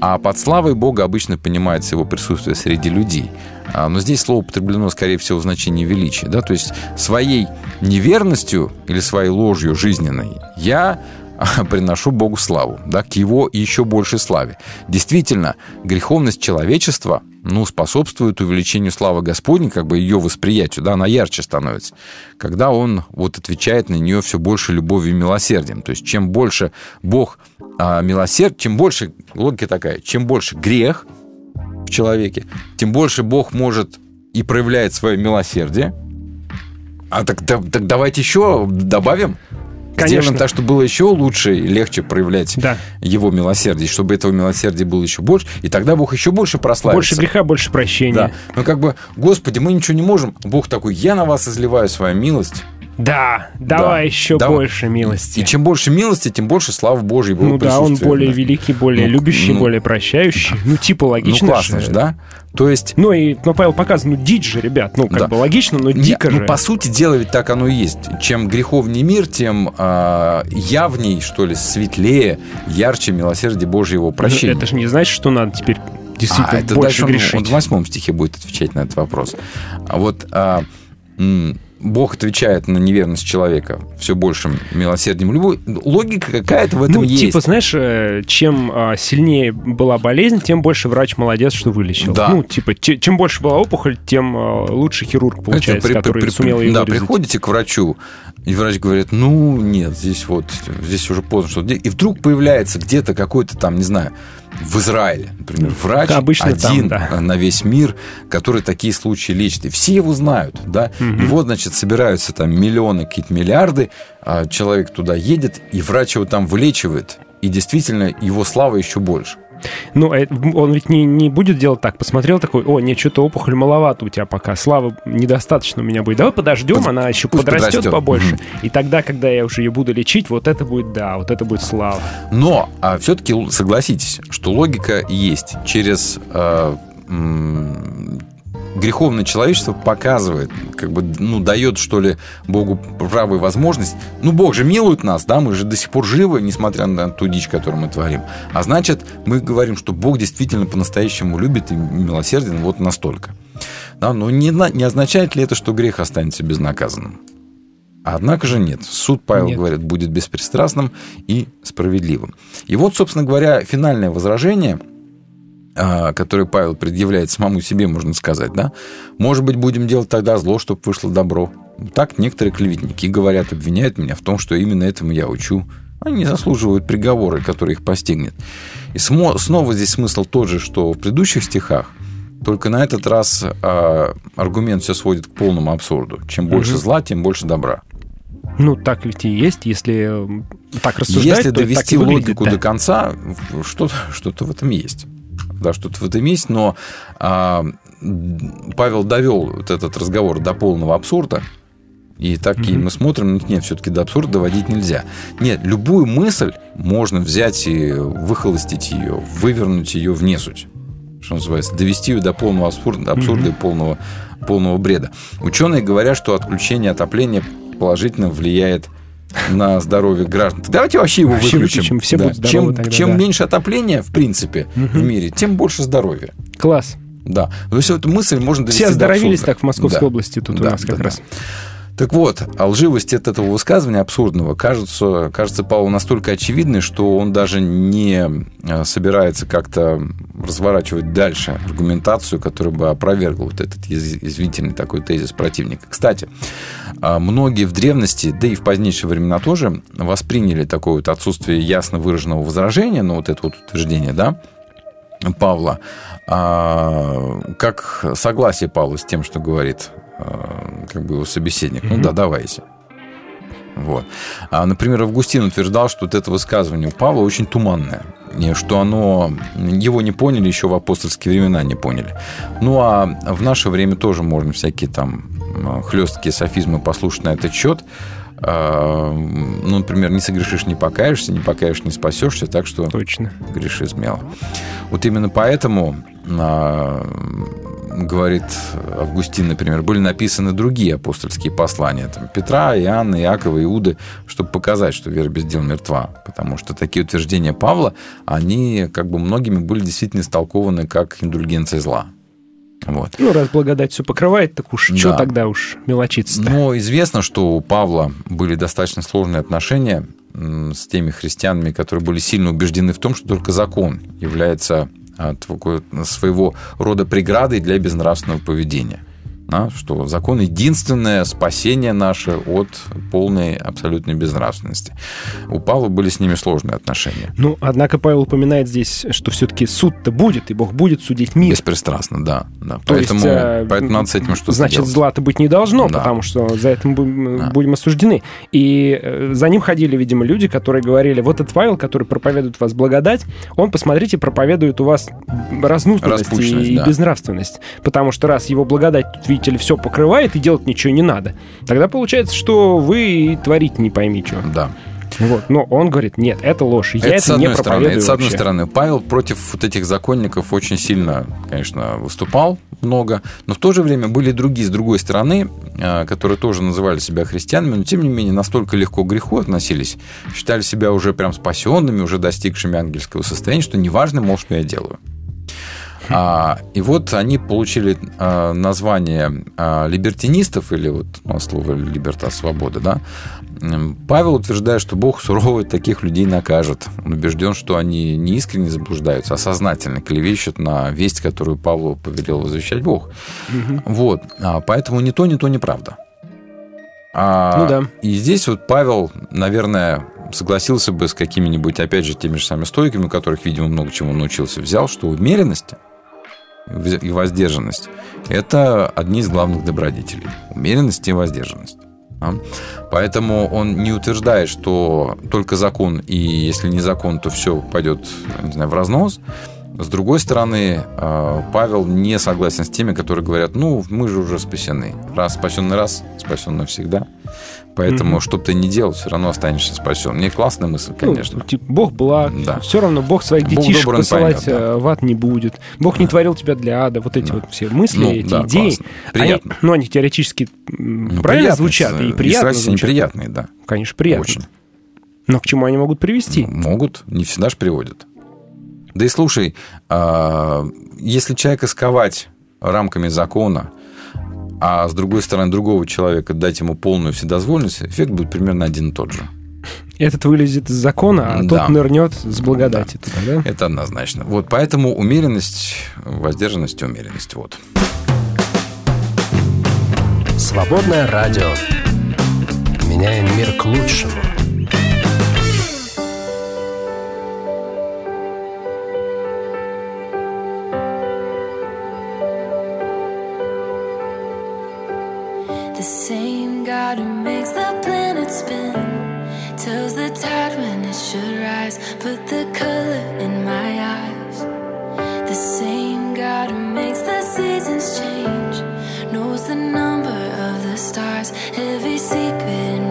А под славой Бога обычно понимается его присутствие среди людей. А, но здесь слово употреблено, скорее всего, в значении величия. Да? То есть своей неверностью или своей ложью жизненной я приношу Богу славу, да, к Его еще большей славе. Действительно, греховность человечества ну, способствует увеличению славы Господней, как бы ее восприятию, да, она ярче становится, когда он вот отвечает на нее все больше любовью и милосердием. То есть, чем больше Бог а, милосерд, чем больше, логика такая, чем больше грех в человеке, тем больше Бог может и проявляет свое милосердие. А так, так, так давайте еще добавим. Конечно. Сделаем так, чтобы было еще лучше и легче проявлять да. его милосердие, чтобы этого милосердия было еще больше, и тогда Бог еще больше прославится. Больше греха, больше прощения. Да. Ну как бы, Господи, мы ничего не можем. Бог такой, я на вас изливаю свою милость. Да, давай да, еще давай. больше милости. И чем больше милости, тем больше славы Божьей Ну да, он более да. великий, более ну, любящий, ну, более прощающий. Ну, типа логично. Ну, классно же, да? То есть... Ну, и ну, Павел показывает, ну, дичь же, ребят. Ну, как да. бы логично, но дико Не, же. Ну, по сути дела, ведь так оно и есть. Чем греховнее мир, тем э, явней, что ли, светлее, ярче милосердие Божьего прощения. Это же не значит, что надо теперь действительно а, это больше дальше грешить. Он, он в восьмом стихе будет отвечать на этот вопрос. А вот... А, Бог отвечает на неверность человека все большим милосердием. Любой, логика какая-то в этом ну, есть. Типа, знаешь, э, чем а, сильнее была болезнь, тем больше врач молодец, что вылечил. Да. Ну, типа, чем больше была опухоль, тем а, лучше хирург получается, при, который при, сумел ее Да, вырезать. приходите к врачу, и врач говорит, ну, нет, здесь вот, здесь уже поздно что-то. И вдруг появляется где-то какой-то там, не знаю, в Израиле, например, врач Обычно один там, да. на весь мир, который такие случаи лечит. И все его знают, да. Угу. И вот, значит, собираются там миллионы, какие-то миллиарды, а человек туда едет, и врач его там вылечивает. И действительно, его слава еще больше. Ну, э, он ведь не, не будет делать так. Посмотрел такой, о, нет, что-то опухоль маловато у тебя пока, слава недостаточно у меня будет. Давай подождем, Под... она еще подрастет, подрастет побольше. Угу. И тогда, когда я уже ее буду лечить, вот это будет, да, вот это будет слава. Но а все-таки согласитесь, что логика есть. Через э, греховное человечество показывает, как бы, ну, дает, что ли, Богу право и возможность. Ну, Бог же милует нас, да, мы же до сих пор живы, несмотря на ту дичь, которую мы творим. А значит, мы говорим, что Бог действительно по-настоящему любит и милосерден вот настолько. Да, но не, не означает ли это, что грех останется безнаказанным? Однако же нет. Суд, Павел нет. говорит, будет беспристрастным и справедливым. И вот, собственно говоря, финальное возражение – который Павел предъявляет самому себе, можно сказать, да? Может быть, будем делать тогда зло, чтобы вышло добро. Так некоторые клеветники говорят, обвиняют меня в том, что именно этому я учу. Они заслуживают приговора, который их постигнет. И снова здесь смысл тот же, что в предыдущих стихах, только на этот раз э, аргумент все сводит к полному абсурду. Чем больше угу. зла, тем больше добра. Ну, так ведь и есть, если так рассуждать, Если то довести так логику выглядит, да. до конца, что-то, что-то в этом есть да, что-то в этом есть, но а, Павел довел вот этот разговор до полного абсурда, и так mm-hmm. мы смотрим, нет, все-таки до абсурда доводить нельзя. Нет, любую мысль можно взять и выхолостить ее, вывернуть ее в несуть. Что называется, довести ее до полного абсурда, абсурда mm-hmm. и полного, полного бреда. Ученые говорят, что отключение отопления положительно влияет на здоровье граждан. Давайте вообще его вообще выключим. выключим. Все да. будут здоровы чем тогда, чем да. меньше отопления, в принципе, угу. в мире, тем больше здоровья. Класс. Да. То есть эту мысль можно довести Все оздоровились так в Московской да. области тут да, у нас как да, раз. Да. Так вот, а лживость от этого высказывания абсурдного кажется, кажется Павлу настолько очевидной, что он даже не э, собирается как-то разворачивать дальше аргументацию, которая бы опровергла вот этот извительный такой тезис противника. Кстати, а, многие в древности, да и в позднейшие времена тоже, восприняли такое вот отсутствие ясно выраженного возражения на вот это вот утверждение, да, Павла, а, как согласие Павла с тем, что говорит как бы его собеседник. Mm-hmm. Ну да, давайте. Вот. А, например, Августин утверждал, что вот это высказывание у Павла очень туманное, и что оно, его не поняли еще в апостольские времена не поняли. Ну а в наше время тоже можно всякие там хлесткие софизмы послушать на этот счет. А, ну, например, не согрешишь, не покаешься, не покаешь, не спасешься, так что Точно. греши смело. Вот именно поэтому а, говорит Августин, например, были написаны другие апостольские послания там, Петра, Иоанна, Иакова, Иуды, чтобы показать, что вера без дел мертва. Потому что такие утверждения Павла, они как бы многими были действительно истолкованы как индульгенция зла. Вот. Ну, раз благодать все покрывает, так уж да. что тогда уж мелочиться -то? Но известно, что у Павла были достаточно сложные отношения с теми христианами, которые были сильно убеждены в том, что только закон является а, своего рода преградой для безнравственного поведения да, что закон единственное спасение наше от полной абсолютной безнравственности. У Павла были с ними сложные отношения. Ну, однако Павел упоминает здесь, что все-таки суд-то будет, и Бог будет судить мир. Беспристрастно, да. да. поэтому, есть, э, поэтому надо с этим что-то Значит, зла-то быть не должно, да. потому что за это мы да. будем осуждены. И э, за ним ходили, видимо, люди, которые говорили, вот этот Павел, который проповедует вас благодать, он, посмотрите, проповедует у вас разнузданность и да. безнравственность. Потому что раз его благодать тут видите все покрывает и делать ничего не надо, тогда получается, что вы творить не пойми что. Да. Вот. Но он говорит, нет, это ложь. Я это, это не проповедую стороны, это, с одной стороны, Павел против вот этих законников очень сильно, конечно, выступал много, но в то же время были другие, с другой стороны, а, которые тоже называли себя христианами, но тем не менее настолько легко к греху относились, считали себя уже прям спасенными, уже достигшими ангельского состояния, что неважно, мол, что я делаю. А, и вот они получили а, название а, либертинистов, или вот ну, слово либерта, свобода, да. Павел утверждает, что Бог сурово таких людей накажет. Он убежден, что они не искренне заблуждаются, а сознательно клевещут на весть, которую Павлу повелел возвещать Бог. Угу. Вот. А, поэтому ни то, ни то неправда. А, ну да. И здесь вот Павел, наверное, согласился бы с какими-нибудь, опять же, теми же самыми стойками, у которых, видимо, много чему научился, взял, что умеренность и воздержанность – это одни из главных добродетелей. Умеренность и воздержанность. Поэтому он не утверждает, что только закон, и если не закон, то все пойдет не знаю, в разнос. С другой стороны, э, Павел не согласен с теми, которые говорят, ну, мы же уже спасены. Раз спасенный раз, спасен навсегда. Поэтому, mm-hmm. что бы ты ни делал, все равно останешься спасен. Мне классная мысль, ну, конечно. Ну, типа, Бог благ. Да. Все равно Бог своих Бог детишек добр, посылать поймет, да. Э, в ад не будет. Бог да. не творил тебя для ада. Вот эти да. вот все мысли, ну, эти да, идеи. Приятно. Они, ну, они теоретически ну, правильно звучат. И приятно звучат. неприятные, да. Конечно, приятно. Очень. Но к чему они могут привести? Могут, не всегда же приводят. Да и слушай, а, если человека сковать рамками закона, а с другой стороны другого человека дать ему полную вседозволенность, эффект будет примерно один и тот же. Этот вылезет из закона, а да. тот нырнет с благодати. Да. Туда, да? Это однозначно. Вот поэтому умеренность, воздержанность и умеренность. Вот. Свободное радио. Меняем мир к лучшему. the same God who makes the planet spin tells the tide when it should rise, put the color in my eyes. The same God who makes the seasons change knows the number of the stars, every secret.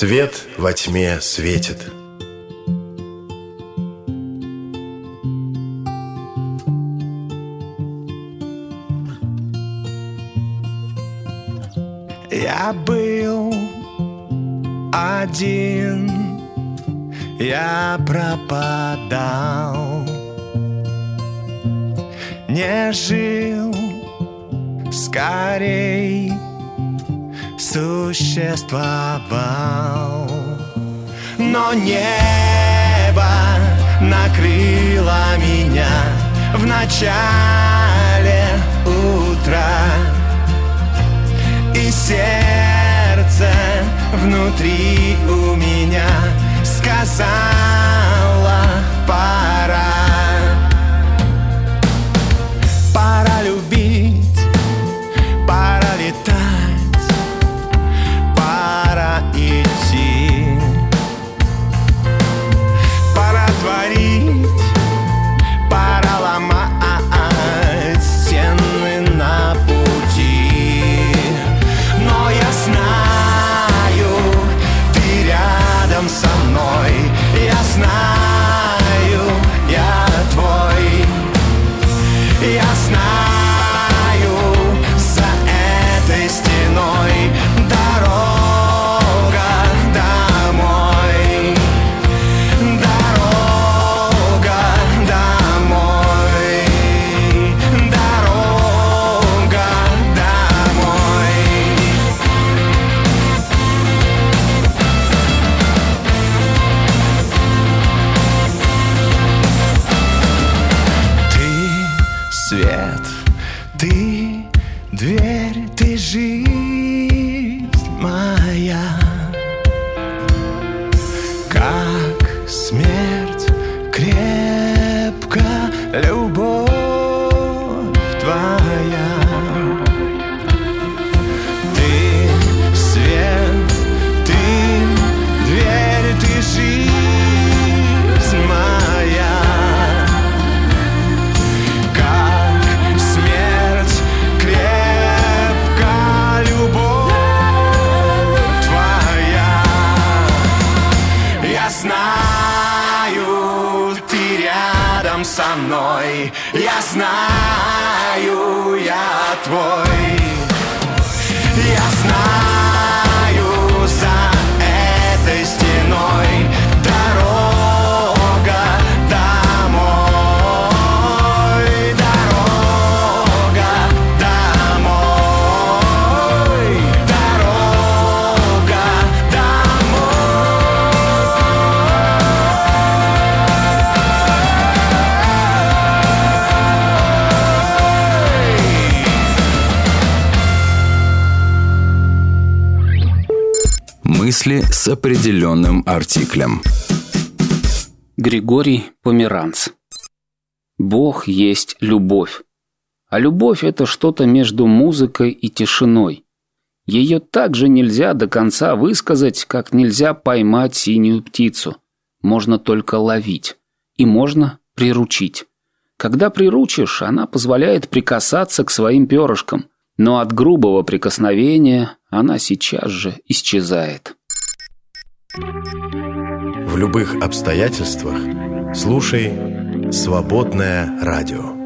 Свет во тьме светит. Я был один, я пропадал, не жил, скорей существовал. Но небо накрыло меня в начале утра. И сердце внутри у меня сказала пора смерть Мысли с определенным артиклем. Григорий Померанц. Бог есть любовь. А любовь – это что-то между музыкой и тишиной. Ее также нельзя до конца высказать, как нельзя поймать синюю птицу. Можно только ловить. И можно приручить. Когда приручишь, она позволяет прикасаться к своим перышкам. Но от грубого прикосновения она сейчас же исчезает. В любых обстоятельствах слушай «Свободное радио».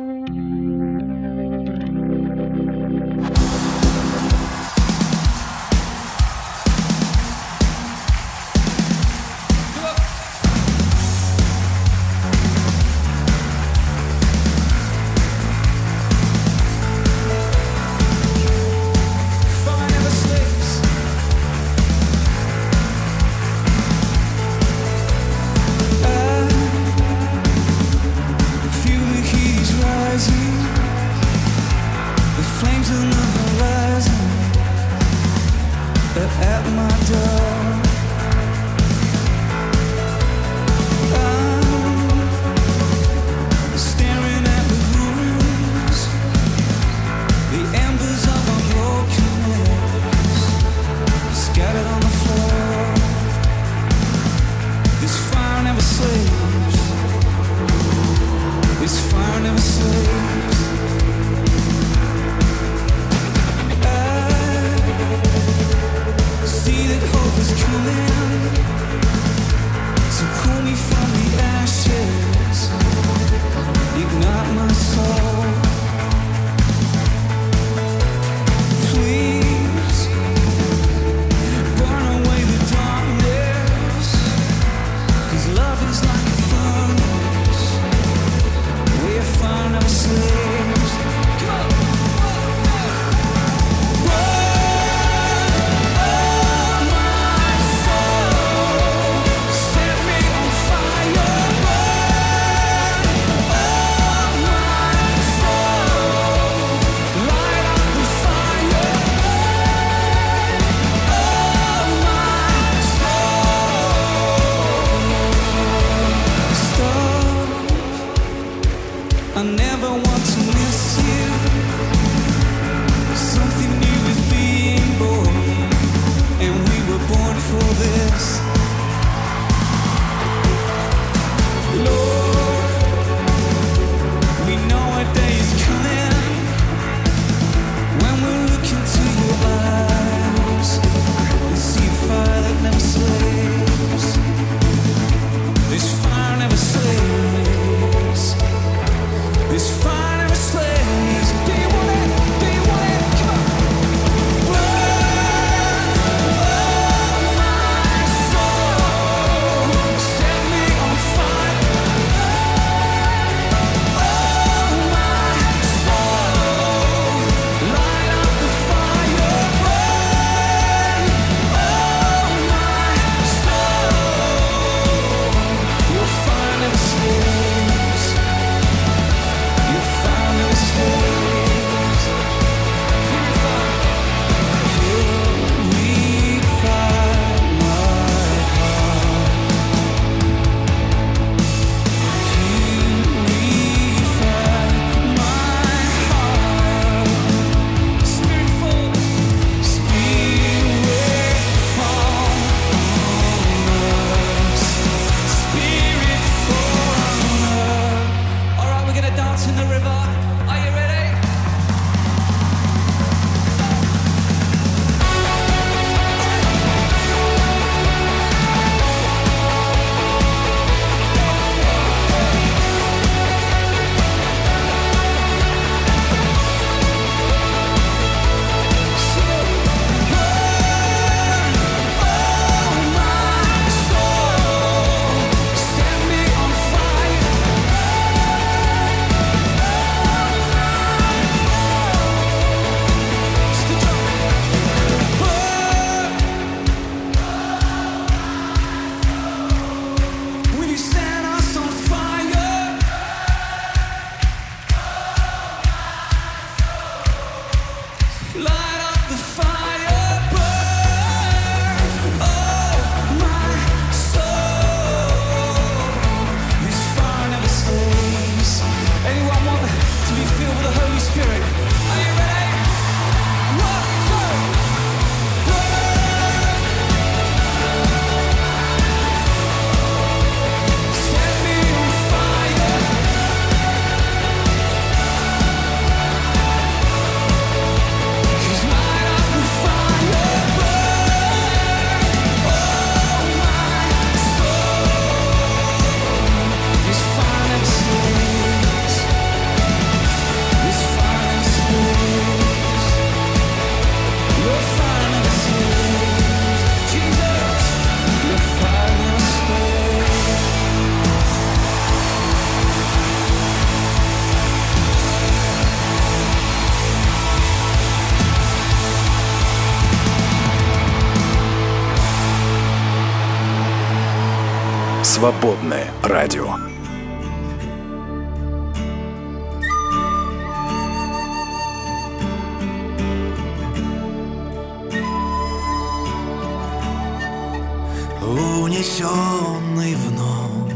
Свободное радио. Унесенный вновь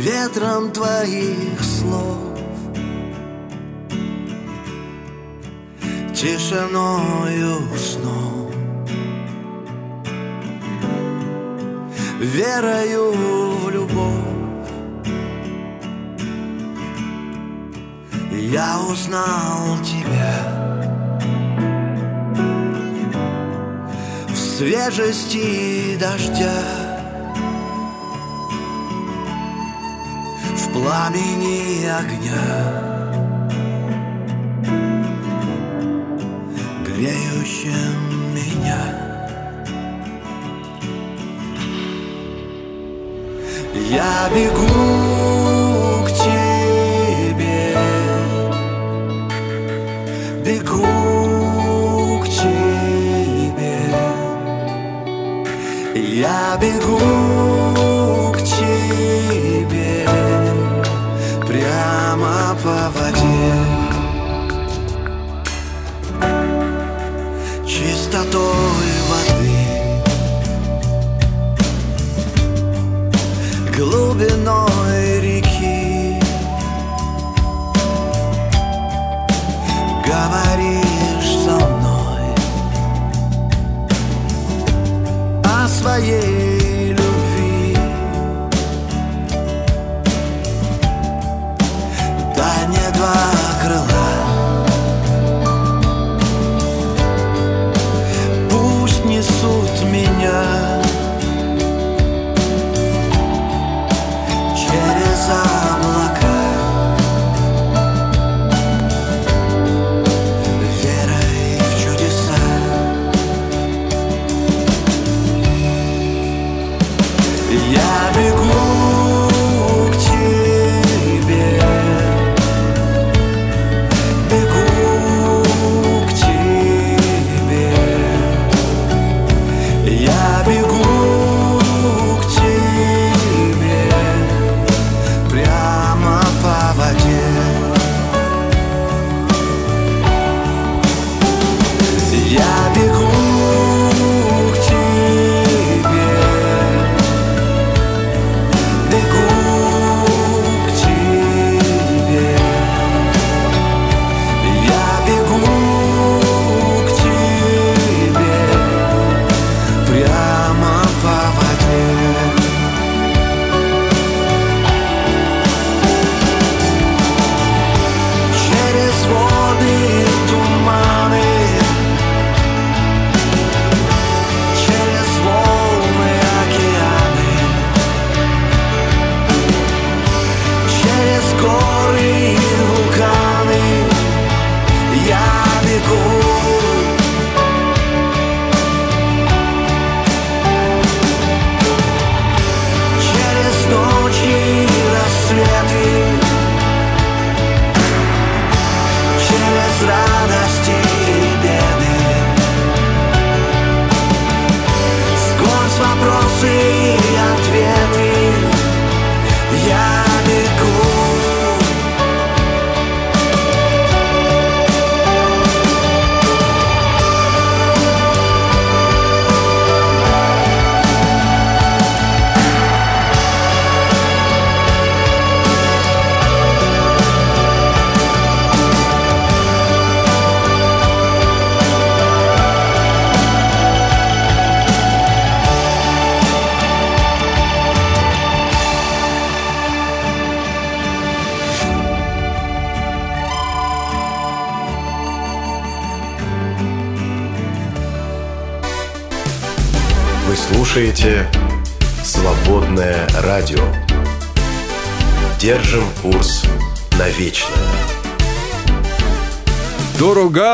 Ветром твоих слов Тишиною снова верою в любовь. Я узнал тебя в свежести дождя, в пламени огня. греющим Я бегу.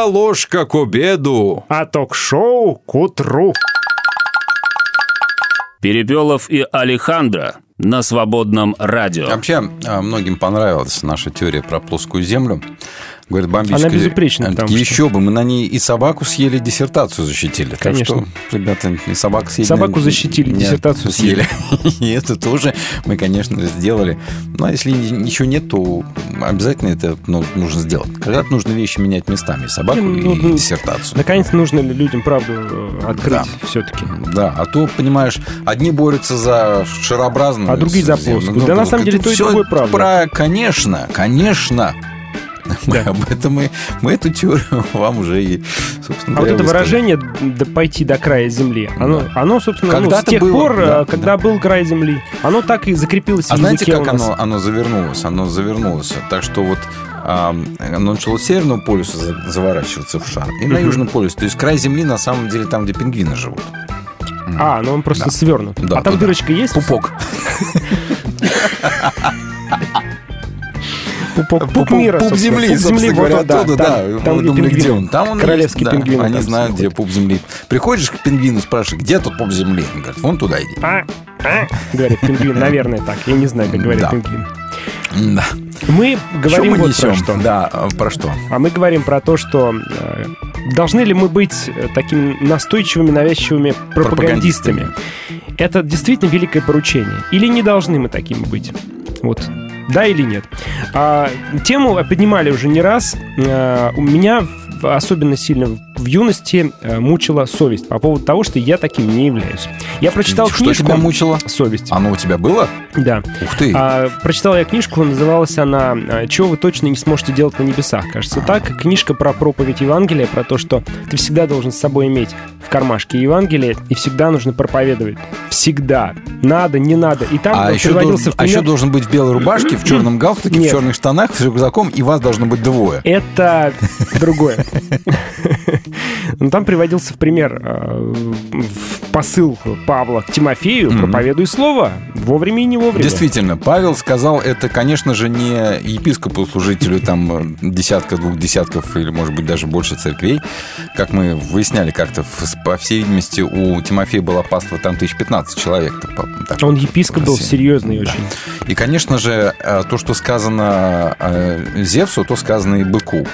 Ложка к обеду, а ток-шоу к утру. Перепелов и Алехандро на свободном радио. Вообще, а, многим понравилась наша теория про плоскую землю. Говорят, бомбическая. Она безупречна. Такие, еще бы, мы на ней и собаку съели, диссертацию защитили. Конечно. Так что, ребята, и собаку съели. Собаку защитили, Нет, диссертацию съели. И это тоже мы, конечно, сделали. Ну, а если ничего нет, то обязательно это ну, нужно сделать. Когда-то нужно вещи менять местами. Собаку Ну, и ну, диссертацию. Наконец, нужно ли людям правду э, открыть Да. все-таки? Да, а то, понимаешь, одни борются за шарообразную... А другие за плоскую. Да, на самом деле, то и другое правда. Про... Конечно, конечно. Да. об этом мы, мы эту теорию вам уже и, собственно А вот это выражение «да пойти до края земли», оно, оно собственно, ну, с тех было, пор, да, э, когда был край земли, оно так и закрепилось А в знаете, как оно, оно завернулось? Оно завернулось. Так что вот оно начало с Северного полюса за- заворачиваться в шар и на. Южном полюсе. То есть край Земли на самом деле там, где пингвины живут. А, ну он просто Да. свернут. Да, а там туда. дырочка есть? Пупок. Пупок, Пуп- мира, пуп земли, Пуп земли, вот говоря, оттуда, там, да. там, где думали, пингвин. где он? Там он Королевский есть, да. пингвин. Они знают, где пуп земли. Приходишь к пингвину, спрашиваешь, где тут пуп земли? Он говорит, вон туда иди. А, а, говорит пингвин, наверное так. Я не знаю, как говорит Да. пингвин. Да. Мы говорим Что мы вот несем? про что. Да, про что? А мы говорим про то, что э, должны ли мы быть э, такими настойчивыми, навязчивыми пропагандистами. Это действительно великое поручение. Или не должны мы такими быть? Вот. Да или нет? А, тему поднимали уже не раз. А, у меня особенно сильно в юности э, мучила совесть по поводу того, что я таким не являюсь. Я прочитал Что книжку... тебя мучило? Совесть. Оно у тебя было? Да. Ух ты. А, прочитал я книжку, называлась она а, «Чего вы точно не сможете делать на небесах». Кажется, так. Книжка про проповедь Евангелия, про то, что ты всегда должен с собой иметь в кармашке Евангелие, и всегда нужно проповедовать. Всегда. Надо, не надо. И там А еще, приводился должен, в а еще пример... должен быть в белой рубашке, в черном галстуке, в Нет. черных штанах, с рюкзаком, и вас должно быть двое. Это другое. Но там приводился в пример э, в посыл Павла к Тимофею «Проповедуй слово вовремя и не вовремя». Действительно, Павел сказал это, конечно же, не епископу, служителю там десятка, двух десятков или, может быть, даже больше церквей. Как мы выясняли как-то, по всей видимости, у Тимофея была паства там тысяч 15 человек. Так, Он епископ был серьезный Да. очень. И, конечно же, э, то, что сказано э, Зевсу, то сказано и быку,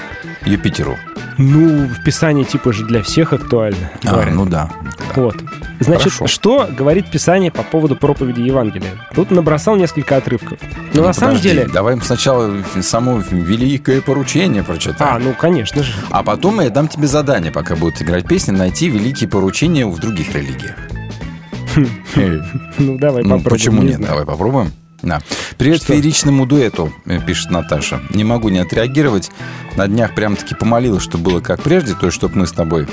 Юпитеру. Ну, в Писании типа же для всех актуально. А, говорят. ну да. Вот. Значит, Хорошо. что говорит Писание по поводу проповеди Евангелия? Тут набросал несколько отрывков. Но на Ну, самом подожди, деле... Давай сначала само великое поручение прочитаем. А, ну, конечно же. А потом я дам тебе задание, пока будут играть песни, найти великие поручения в других религиях. Эй. Ну, давай Ну, попробуем. почему не нет? Давай попробуем. Да. Привет Что? фееричному дуэту, э, пишет Наташа. Не могу не отреагировать. На днях прям-таки помолилась, что было как прежде, то есть, чтобы мы с тобой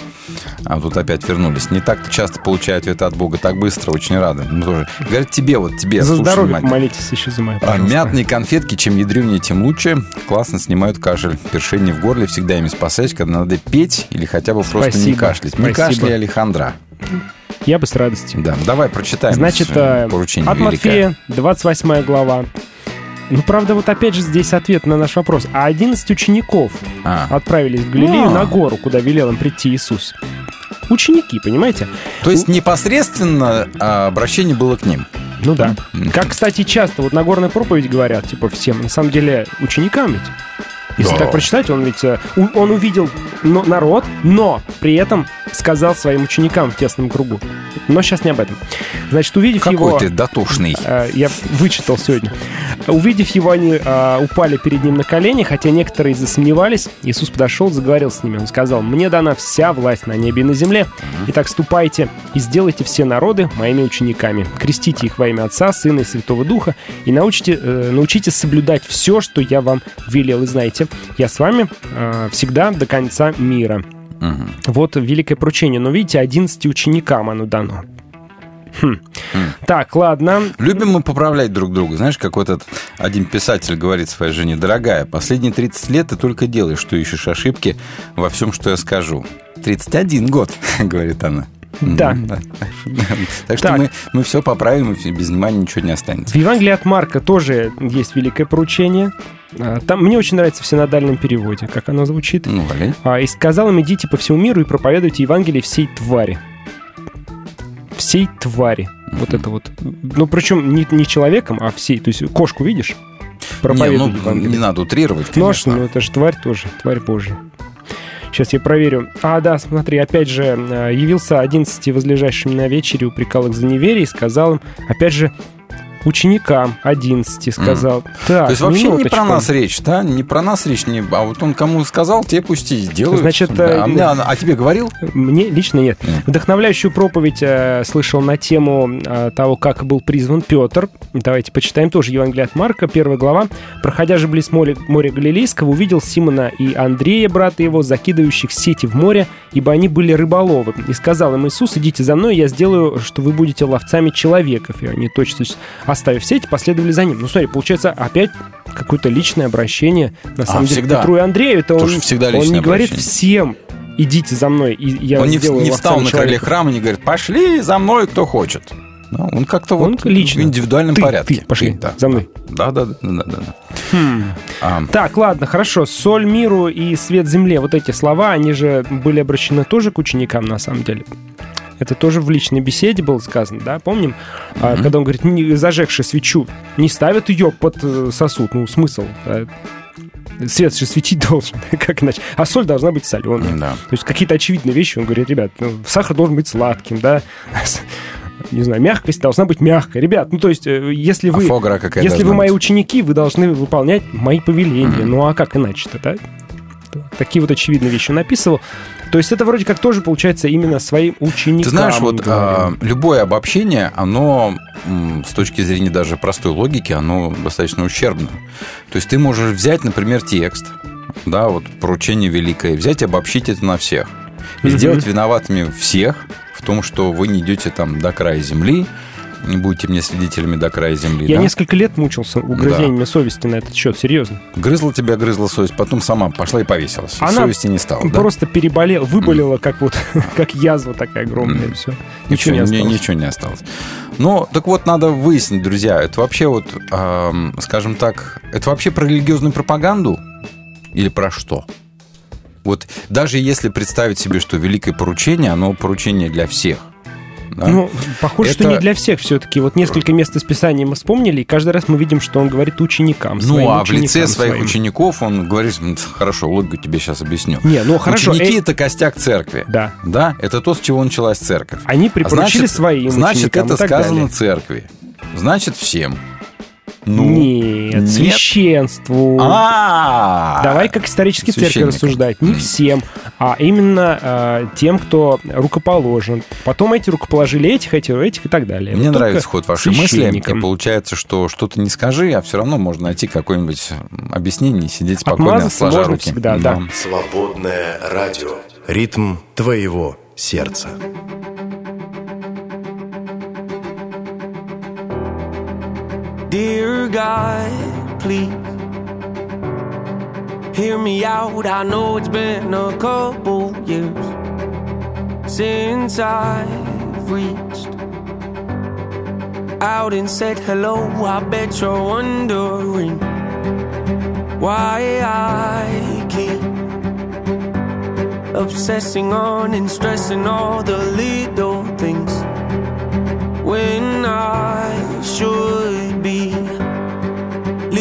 а тут опять вернулись. Не так-то часто получаю ответы от Бога так быстро, очень рада. Ну, тоже. Говорят, тебе, вот тебе, За слушай здоровье внимательно. помолитесь еще за мое, А. Мятные конфетки, чем ядренее, тем лучше. Классно снимают кашель. Першение в горле всегда ими спасаюсь, когда надо петь или хотя бы просто не Спасибо. кашлять. Не Спасибо. кашляй, Алехандра. Я бы с радостью. Да, давай прочитаем Значит, э, э, поручение от великое. Матфея, 28 глава. Ну, правда, вот опять же здесь ответ на наш вопрос. А 11 учеников А. отправились в Галилею А. на гору, куда велел им прийти Иисус. Ученики, понимаете? То есть непосредственно а, обращение было к ним. Ну да. Как, кстати, часто вот Нагорная проповедь говорят, типа, всем, на самом деле, ученикам ведь. Если Да. так прочитать, он ведь э, он увидел народ, но при этом сказал своим ученикам в тесном кругу. Но сейчас не об этом. Значит, увидев Какой его... ты дотошный. э, я вычитал сегодня. Увидев его, они э, упали перед ним на колени, хотя некоторые засомневались. Иисус подошел, заговорил с ними. Он сказал, «Мне дана вся власть на небе и на земле. Итак, ступайте и сделайте все народы моими учениками. Крестите их во имя Отца, Сына и Святого Духа и научите, э, научите соблюдать все, что я вам велел. И знаете, я с вами всегда до конца мира». Мгм. Вот великое поручение. Но видите, 11 ученикам оно дано. Хм. Так, ладно. Любим мы поправлять друг друга. Знаешь, как вот этот один писатель говорит своей жене, дорогая, последние 30 лет ты только делаешь, что ищешь ошибки во всем, что я скажу. 31 год, говорит она. Да. М, Так что Так. мы, мы все поправим, и без внимания ничего не останется. В Евангелии от Марка тоже есть великое поручение. А, Там мне очень нравится в синодальном переводе, как оно звучит. Ну, валяй. А, «И сказал им, идите по всему миру и проповедуйте Евангелие всей твари». Всей твари. Вот это вот. Ну, причем не, не человеком, а всей. То есть кошку видишь? проповедует не, ну, не надо утрировать, конечно. ну это же тварь тоже, тварь Божья. Сейчас я проверю. А, да, смотри, опять же, э, явился 11 возлежащим на вечере, упрекал их за неверие и сказал им, опять же, ученикам 11 сказал. Так, То есть вообще не минуточку. про нас речь, да? Не про нас речь, не... а вот он кому сказал, те пусть и сделают. Значит, Да. э, а, мне- а тебе говорил? Мне лично нет. Вдохновляющую проповедь э, слышал на тему э, того, как был призван Петр. Давайте почитаем тоже Евангелие от Марка, первая глава. «Проходя же близ моря, моря Галилейского, увидел Симона и Андрея, брата его, закидывающих сети в море, ибо они были рыболовы. И сказал им Иисус, идите за мной, я сделаю, что вы будете ловцами человеков. И они точно, оставив сети, последовали за ним. Ну, смотри, получается опять какое-то личное обращение. На самом деле, всегда. Петру и Андрею, это он, Тоже всегда он не говорит обращение. всем, идите за мной, и я он не, не встал на крыле человеков». храма и не говорит, пошли за мной, кто хочет. Да, он как-то Он вот лично. в индивидуальном Ты, порядке. ты, пошли да, за мной. Да, да, да, да, да. да. Хм. А, Так, ладно, хорошо. Соль миру и свет земле. Вот эти слова, они же были обращены тоже к ученикам, на самом деле. Это тоже в личной беседе было сказано, да, помним? А, когда он говорит, не, зажегши свечу, не ставят ее под э, сосуд. Ну, смысл? да? Свет же светить должен, как иначе. А соль должна быть соленой. да. То есть какие-то очевидные вещи. Он говорит, ребят, ну, сахар должен быть сладким, да, не знаю, мягкость должна быть мягкой. Ребят, ну то есть, э, если А вы, фогра какая если вы мои быть? ученики, вы должны выполнять мои повеления. Ну а как иначе-то, да? Такие вот очевидные вещи он описывал. То есть это вроде как тоже получается именно своим ученикам. Ты знаешь, вот а, любое обобщение, оно с точки зрения даже простой логики, оно достаточно ущербно. То есть ты можешь взять, например, текст, да, вот поручение великое, взять и обобщить это на всех. И сделать виноватыми всех в том, что вы не идете там до края земли, не будете мне свидетелями до края земли. Я да? несколько лет мучился угрызениями совести на этот счет, серьезно. Грызла тебя, грызла совесть, потом сама пошла и повесилась. Она Совести не стало. да? Просто переболела, выболела, как вот, как язва такая огромная, все. Ничего не осталось. ничего не осталось. Ну, так вот, надо выяснить, друзья, это вообще вот, ам, скажем так, это вообще про религиозную пропаганду или про что? Вот даже если представить себе, что великое поручение, оно поручение для всех. Да? Ну, похоже, что Это- не для всех все-таки. Вот несколько мест из Писания мы вспомнили, и каждый раз мы видим, что он говорит ученикам. Ну, а в лице своих своим. учеников он говорит, «М, хорошо, логику тебе сейчас объясню. Не, ну хорошо. Ученики э, это костяк церкви. Да. Да, это то, с чего началась церковь. Они припоручили значит, своим Значит, это сказано далее. церкви. Значит, всем. Ну, Нет, нет. священству. А, Давай как исторически церковь Священникам. рассуждать. Не всем, а именно э, тем, кто рукоположен. Потом эти рукоположили этих, этих, этих и так далее. Мне Вот нравится только ход вашей мысли. И получается, что что-то не скажи, а все равно можно найти какое-нибудь объяснение и сидеть спокойно, Отмазаться сложа можно руки. всегда, да. Свободное радио. Ритм твоего сердца. Dear God, please hear me out. I know it's been a couple years since I've reached out and said hello. I bet you're wondering why I keep obsessing on and stressing all the little things when I should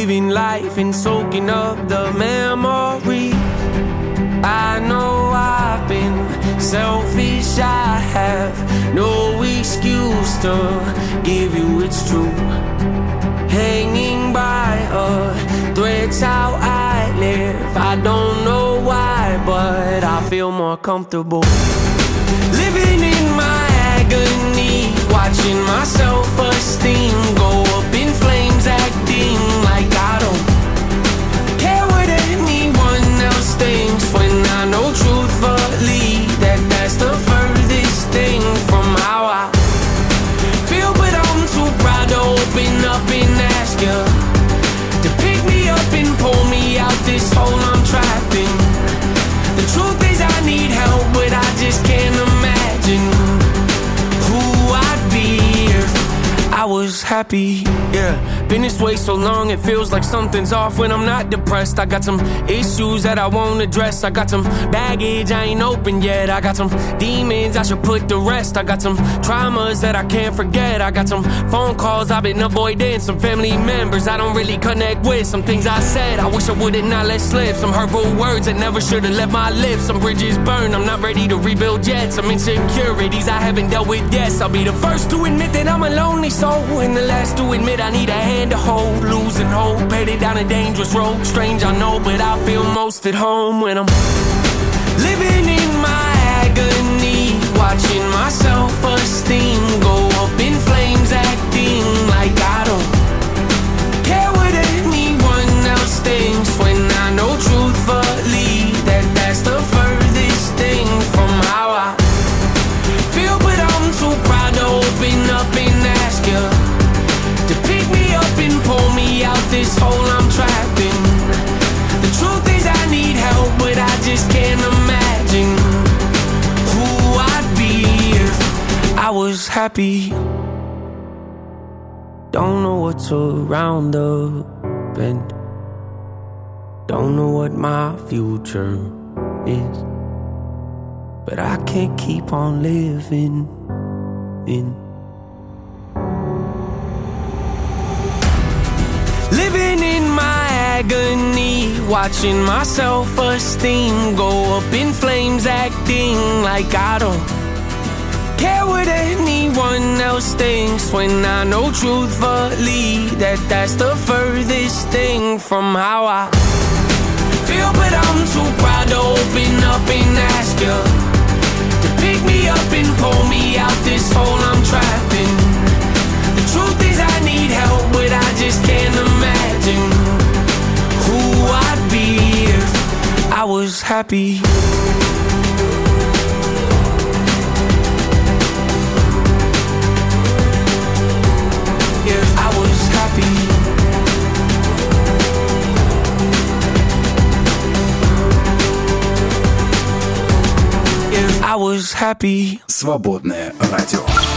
living life and soaking up the memories. I know I've been selfish, I have no excuse to give you it's true. Hanging by a thread's how I live. I don't know why, but I feel more comfortable. Happy, yeah. Been this way so long, it feels like something's off when I'm not depressed. I got some issues that I won't address. I got some baggage I ain't open yet. I got some demons I should put to rest. I got some traumas that I can't forget. I got some phone calls I've been avoiding. Some family members I don't really connect with. Some things I said I wish I would've not let slip. Some hurtful words that never should've left my lips. Some bridges burned, I'm not ready to rebuild yet. Some insecurities I haven't dealt with yet. I'll be the first to admit that I'm a lonely soul, and the last to admit I need a hand to hold. Losing hope, headed down a dangerous road. Strange, I know, but I feel most at home when I'm living in my agony, watching my self esteem go up in flames, acting like I don't care what anyone else thinks when I know truthfully that that's the furthest thing from how I feel, but I'm too proud to open up and ask you this hole I'm trapped in. The truth is, I need help, but I just can't imagine who I'd be if I was happy. Don't know what's around the bend. Don't know what my future is. But I can't keep on living in. Living in my agony, watching my self esteem go up in flames, acting like I don't care what anyone else thinks when I know truthfully that that's the furthest thing from how I feel, but I'm too proud to open up and ask you to pick me up and pull me out this hole I'm trapped in. The truth is, I need help, but I just be if I was happy. If I was happy. If I was happy. Свободное радио.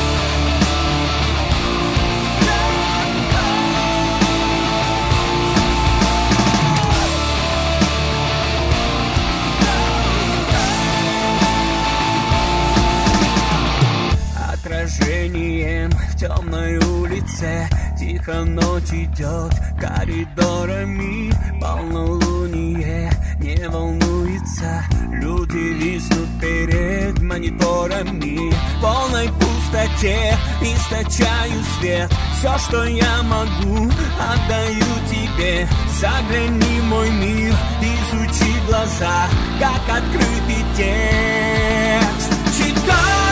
Темной улице. Тихо ночь идет коридорами Полнолуние. Не волнуется Люди виснут перед мониторами. В полной пустоте источаю свет. Все, что я могу, отдаю тебе. Загляни в мой мир, изучи глаза Как открытый текст. Читай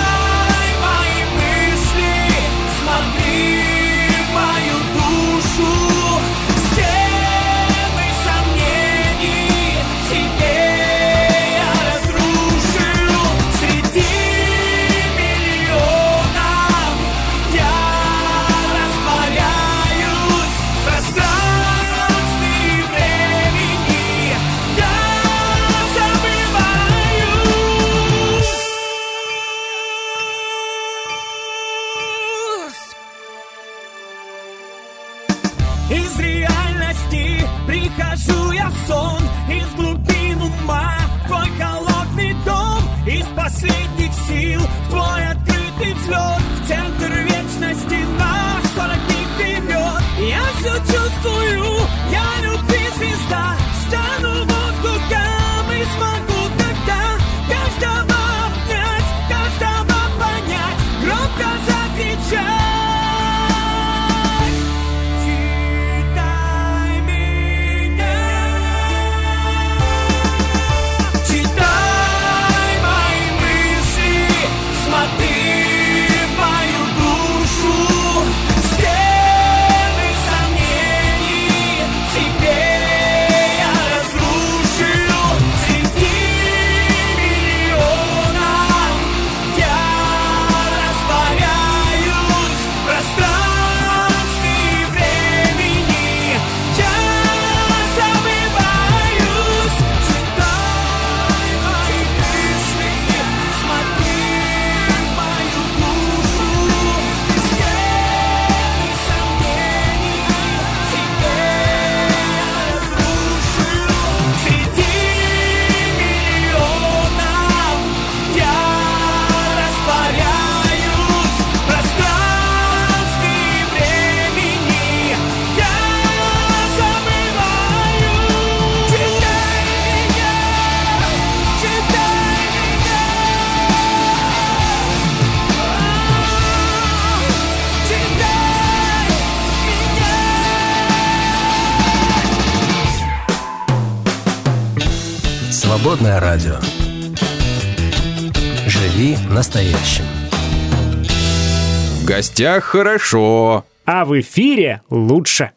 Свободное радио. Живи настоящим. В гостях хорошо. А в эфире лучше.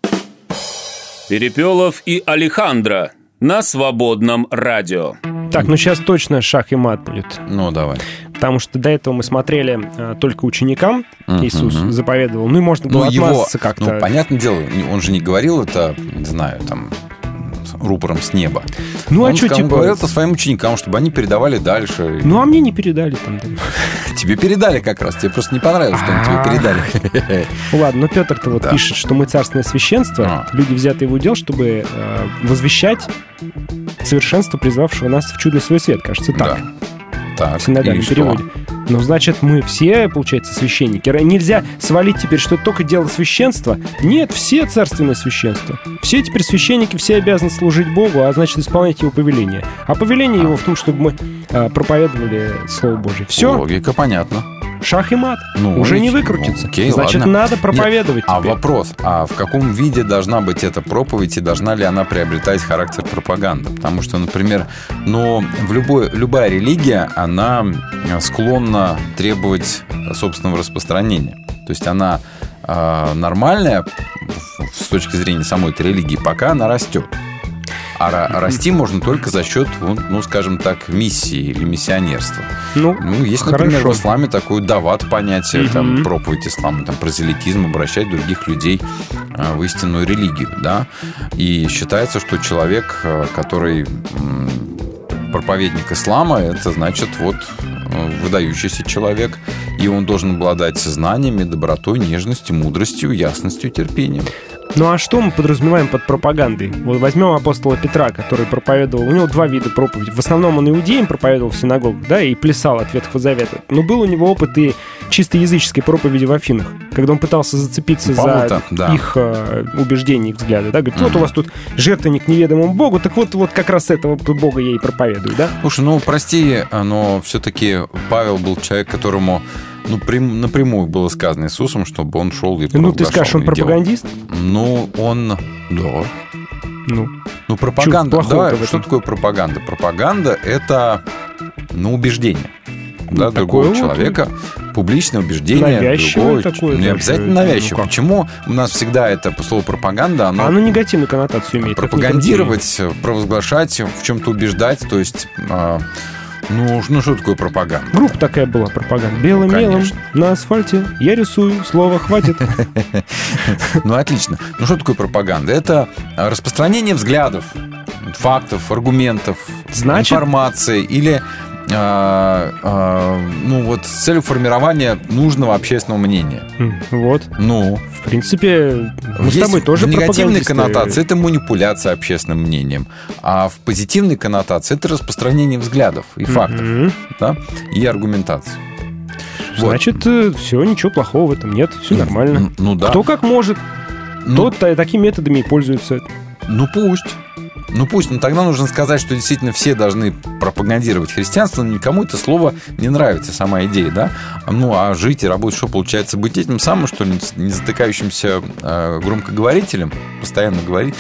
Перепелов и Алехандро на свободном радио. Так, ну сейчас точно шах и мат будет. Ну, давай. Потому что до этого мы смотрели а, только ученикам Мгм. Иисус заповедовал. Ну и можно было Ну, его, отмазаться как-то. ну, понятное дело, он же не говорил это, не знаю, там, рупором с неба. Ну, а он чё, сказал- типа- говорил это своим ученикам, чтобы они передавали дальше. Ну, а мне не передали там. Тебе передали как раз, тебе просто не понравилось, что тебе А. передали. Ладно, но Петр-то вот пишет, что мы царственное священство, А. люди взяты в удел, чтобы э, возвещать совершенство, призвавшего нас в чудный свой свет. Кажется, так. Так, в синодальном переводе. Ну, значит, мы все, получается, священники. Нельзя свалить теперь, что это только дело священства. Нет, все царственное священство. Все теперь священники, все обязаны служить Богу, а значит, исполнять его повеление. А повеление его в том, чтобы мы э, проповедовали Слово Божье. Все, Логика понятна. Шах и мат. Ну, Уже не ну, выкрутится. окей, значит, ладно. надо проповедовать А теперь. вопрос, а в каком виде должна быть эта проповедь и должна ли она приобретать характер пропаганды? Потому что, например, ну, в любой, любая религия, она склонна требовать собственного распространения. То есть она э, нормальная с точки зрения самой этой религии, пока она растет. А ра- расти можно только за счет, ну, скажем так, миссии или миссионерства. Ну, Ну, есть, например, хорошо. в исламе такое дават понятие, Мгм. там, проповедь ислама, там, прозелитизм, обращать других людей а, в истинную религию, да. И считается, что человек, а, который проповедник ислама, это значит вот э, выдающийся человек, и он должен обладать знаниями, добротой, нежностью, мудростью, ясностью, терпением. Ну а что мы подразумеваем под пропагандой? Вот возьмем апостола Петра, который проповедовал, у него два вида проповеди. В основном он иудеям проповедовал в синагогах, да, и плясал от Ветхого Завета. Но был у него опыт и чисто языческой проповеди в Афинах, когда он пытался зацепиться за да. их э, убеждения, их взгляды, да, говорит, вот у вас тут жертвенник неведомому Богу, так вот, вот как раз этого Бога я и проповедую, да? Слушай, ну прости, но все-таки Павел был человек, которому ну, прям- напрямую было сказано Иисусом, чтобы он шел и Ну, ты скажешь, он и делал. пропагандист? Ну, он... Да. Ну, Ну, пропаганда... Давай, что такое пропаганда? Пропаганда — это, ну, убеждение. Да, Ну, другого такое вот, человека, публичное убеждение Навязчивое другого. такое не обязательно ну, навязчивое. как? Почему у нас всегда это слово пропаганда, оно а оно негативную коннотацию имеет. пропагандировать, провозглашать, в чем-то убеждать, то есть, а, ну, ну что такое пропаганда? Группа такая была, пропаганда. Белым Ну, мелом на асфальте я рисую, слова хватит. Ну, отлично. Ну, что такое пропаганда? Это распространение взглядов, фактов, аргументов, Значит- информации или а, а, ну вот с целью формирования нужного общественного мнения. М, Вот. Ну, В принципе, мы с есть тобой тоже в негативной коннотации это манипуляция общественным мнением, а в позитивной коннотации это распространение взглядов и фактов, Мгм. да, и аргументации. Вот. Значит, все, ничего плохого в этом нет, все нормально. М, Ну да. Кто как может, Ну, тот та- такими методами и пользуется. Ну пусть. Ну пусть, но тогда нужно сказать, что действительно все должны пропагандировать христианство, но никому это слово не нравится, сама идея, да? Ну, а жить и работать, что получается, быть этим самым, что ли, не затыкающимся э, громкоговорителем, постоянно говорить.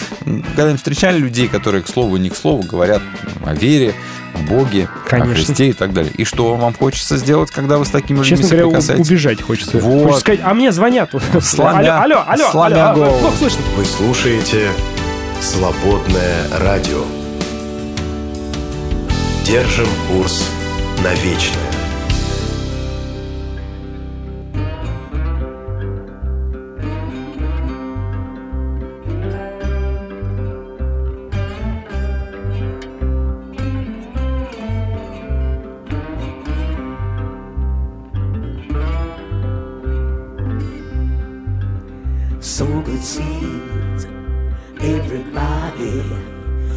Когда встречали людей, которые к слову и не к слову говорят о вере, о Боге, Конечно. о Христе и так далее. И что вам хочется сделать, когда вы с такими людьми Честно говоря, у- соприкасаетесь? убежать хочется. Вот. Хочется сказать, а мне звонят. Сломя- Алло, алло, алло, сломя алло, голову. плохо слышно. Вы слушаете «Свободное радио». Держим курс на вечное.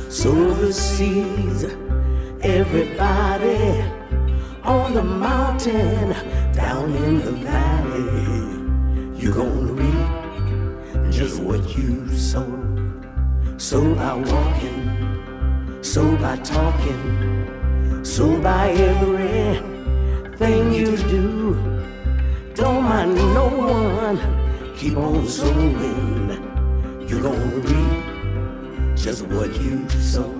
Sow the seeds, everybody. On the mountain, down in the valley. You're gonna reap just what you sow. Sow by walking, sow by talking, sow by everything you do. Don't mind no one keep on sowing. You're gonna reap just what you sow.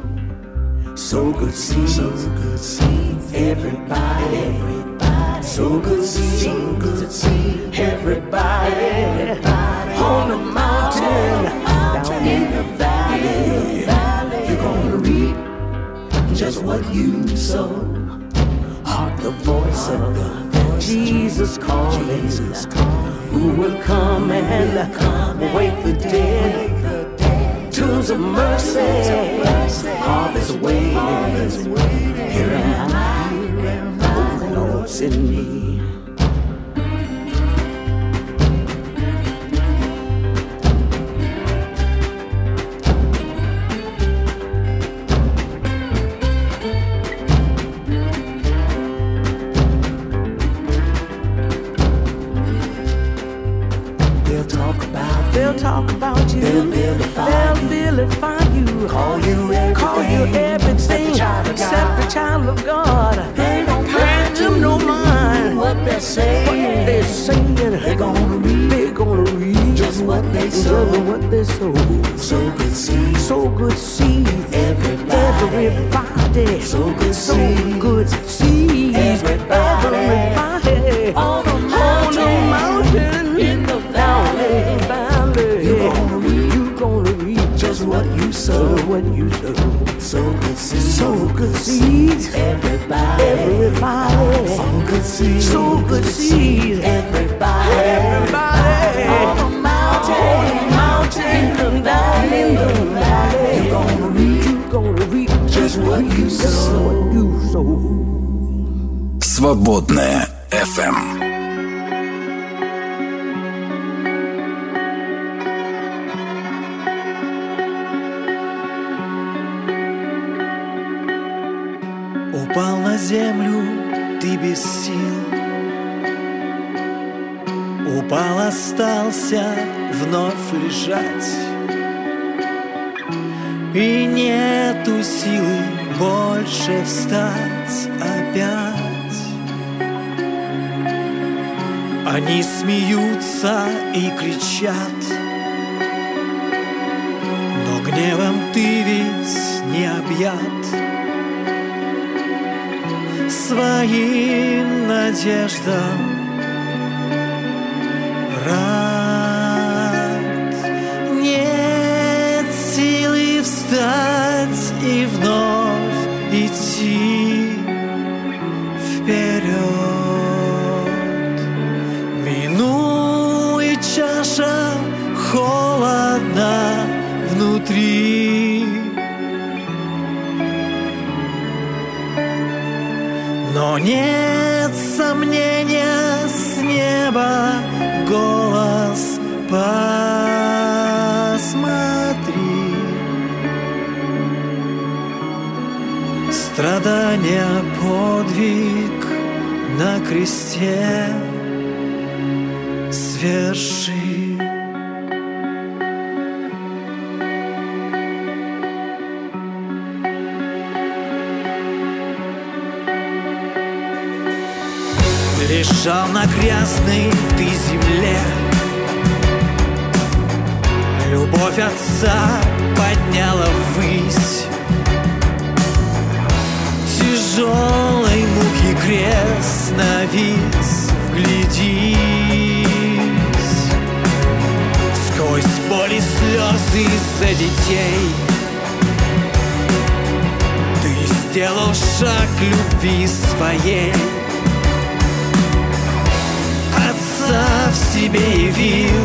So good see, so good see everybody, everybody. So good see, so good see everybody, everybody. On the mountain, down in the valley, valley. You're gonna reap just what you sow. Heart the voice of the Jesus calling, Jesus calling. Who will come and come wake the dead? Tombs of mercy, harvest waiting. Here am I, oh Lord, send me. Talk about you. They'll vilify, they'll vilify you. Call you everything, call you everything except the child of God. They don't them no mind what they're saying. What they're saying, they're gonna read. They're gonna read just what they sow. Just what they sow. So good seed, so good seed. Everybody, everybody. So good so good seed. Everybody, everybody. sow, what you sow. So good seeds, so good seeds. Everybody, everybody. So good seeds, so good seeds. Everybody, everybody. On the mountain, on the mountain, in the valley, in the valley. You gonna read, you gonna read just what you sow, what you sow. Свободная FM. Землю, ты без сил. Упал, остался вновь лежать. И нету силы больше встать опять. Они смеются и кричат. Но гневом ты ведь не объят своим надеждам Но нет сомнения с неба голос посмотри. Страдания подвиг на кресте сверши Лежал на грязной ты земле. Любовь отца подняла ввысь. Тяжелой муки крест навис Вглядись. Сквозь боли слезы за детей. Ты сделал шаг любви своей в себе явил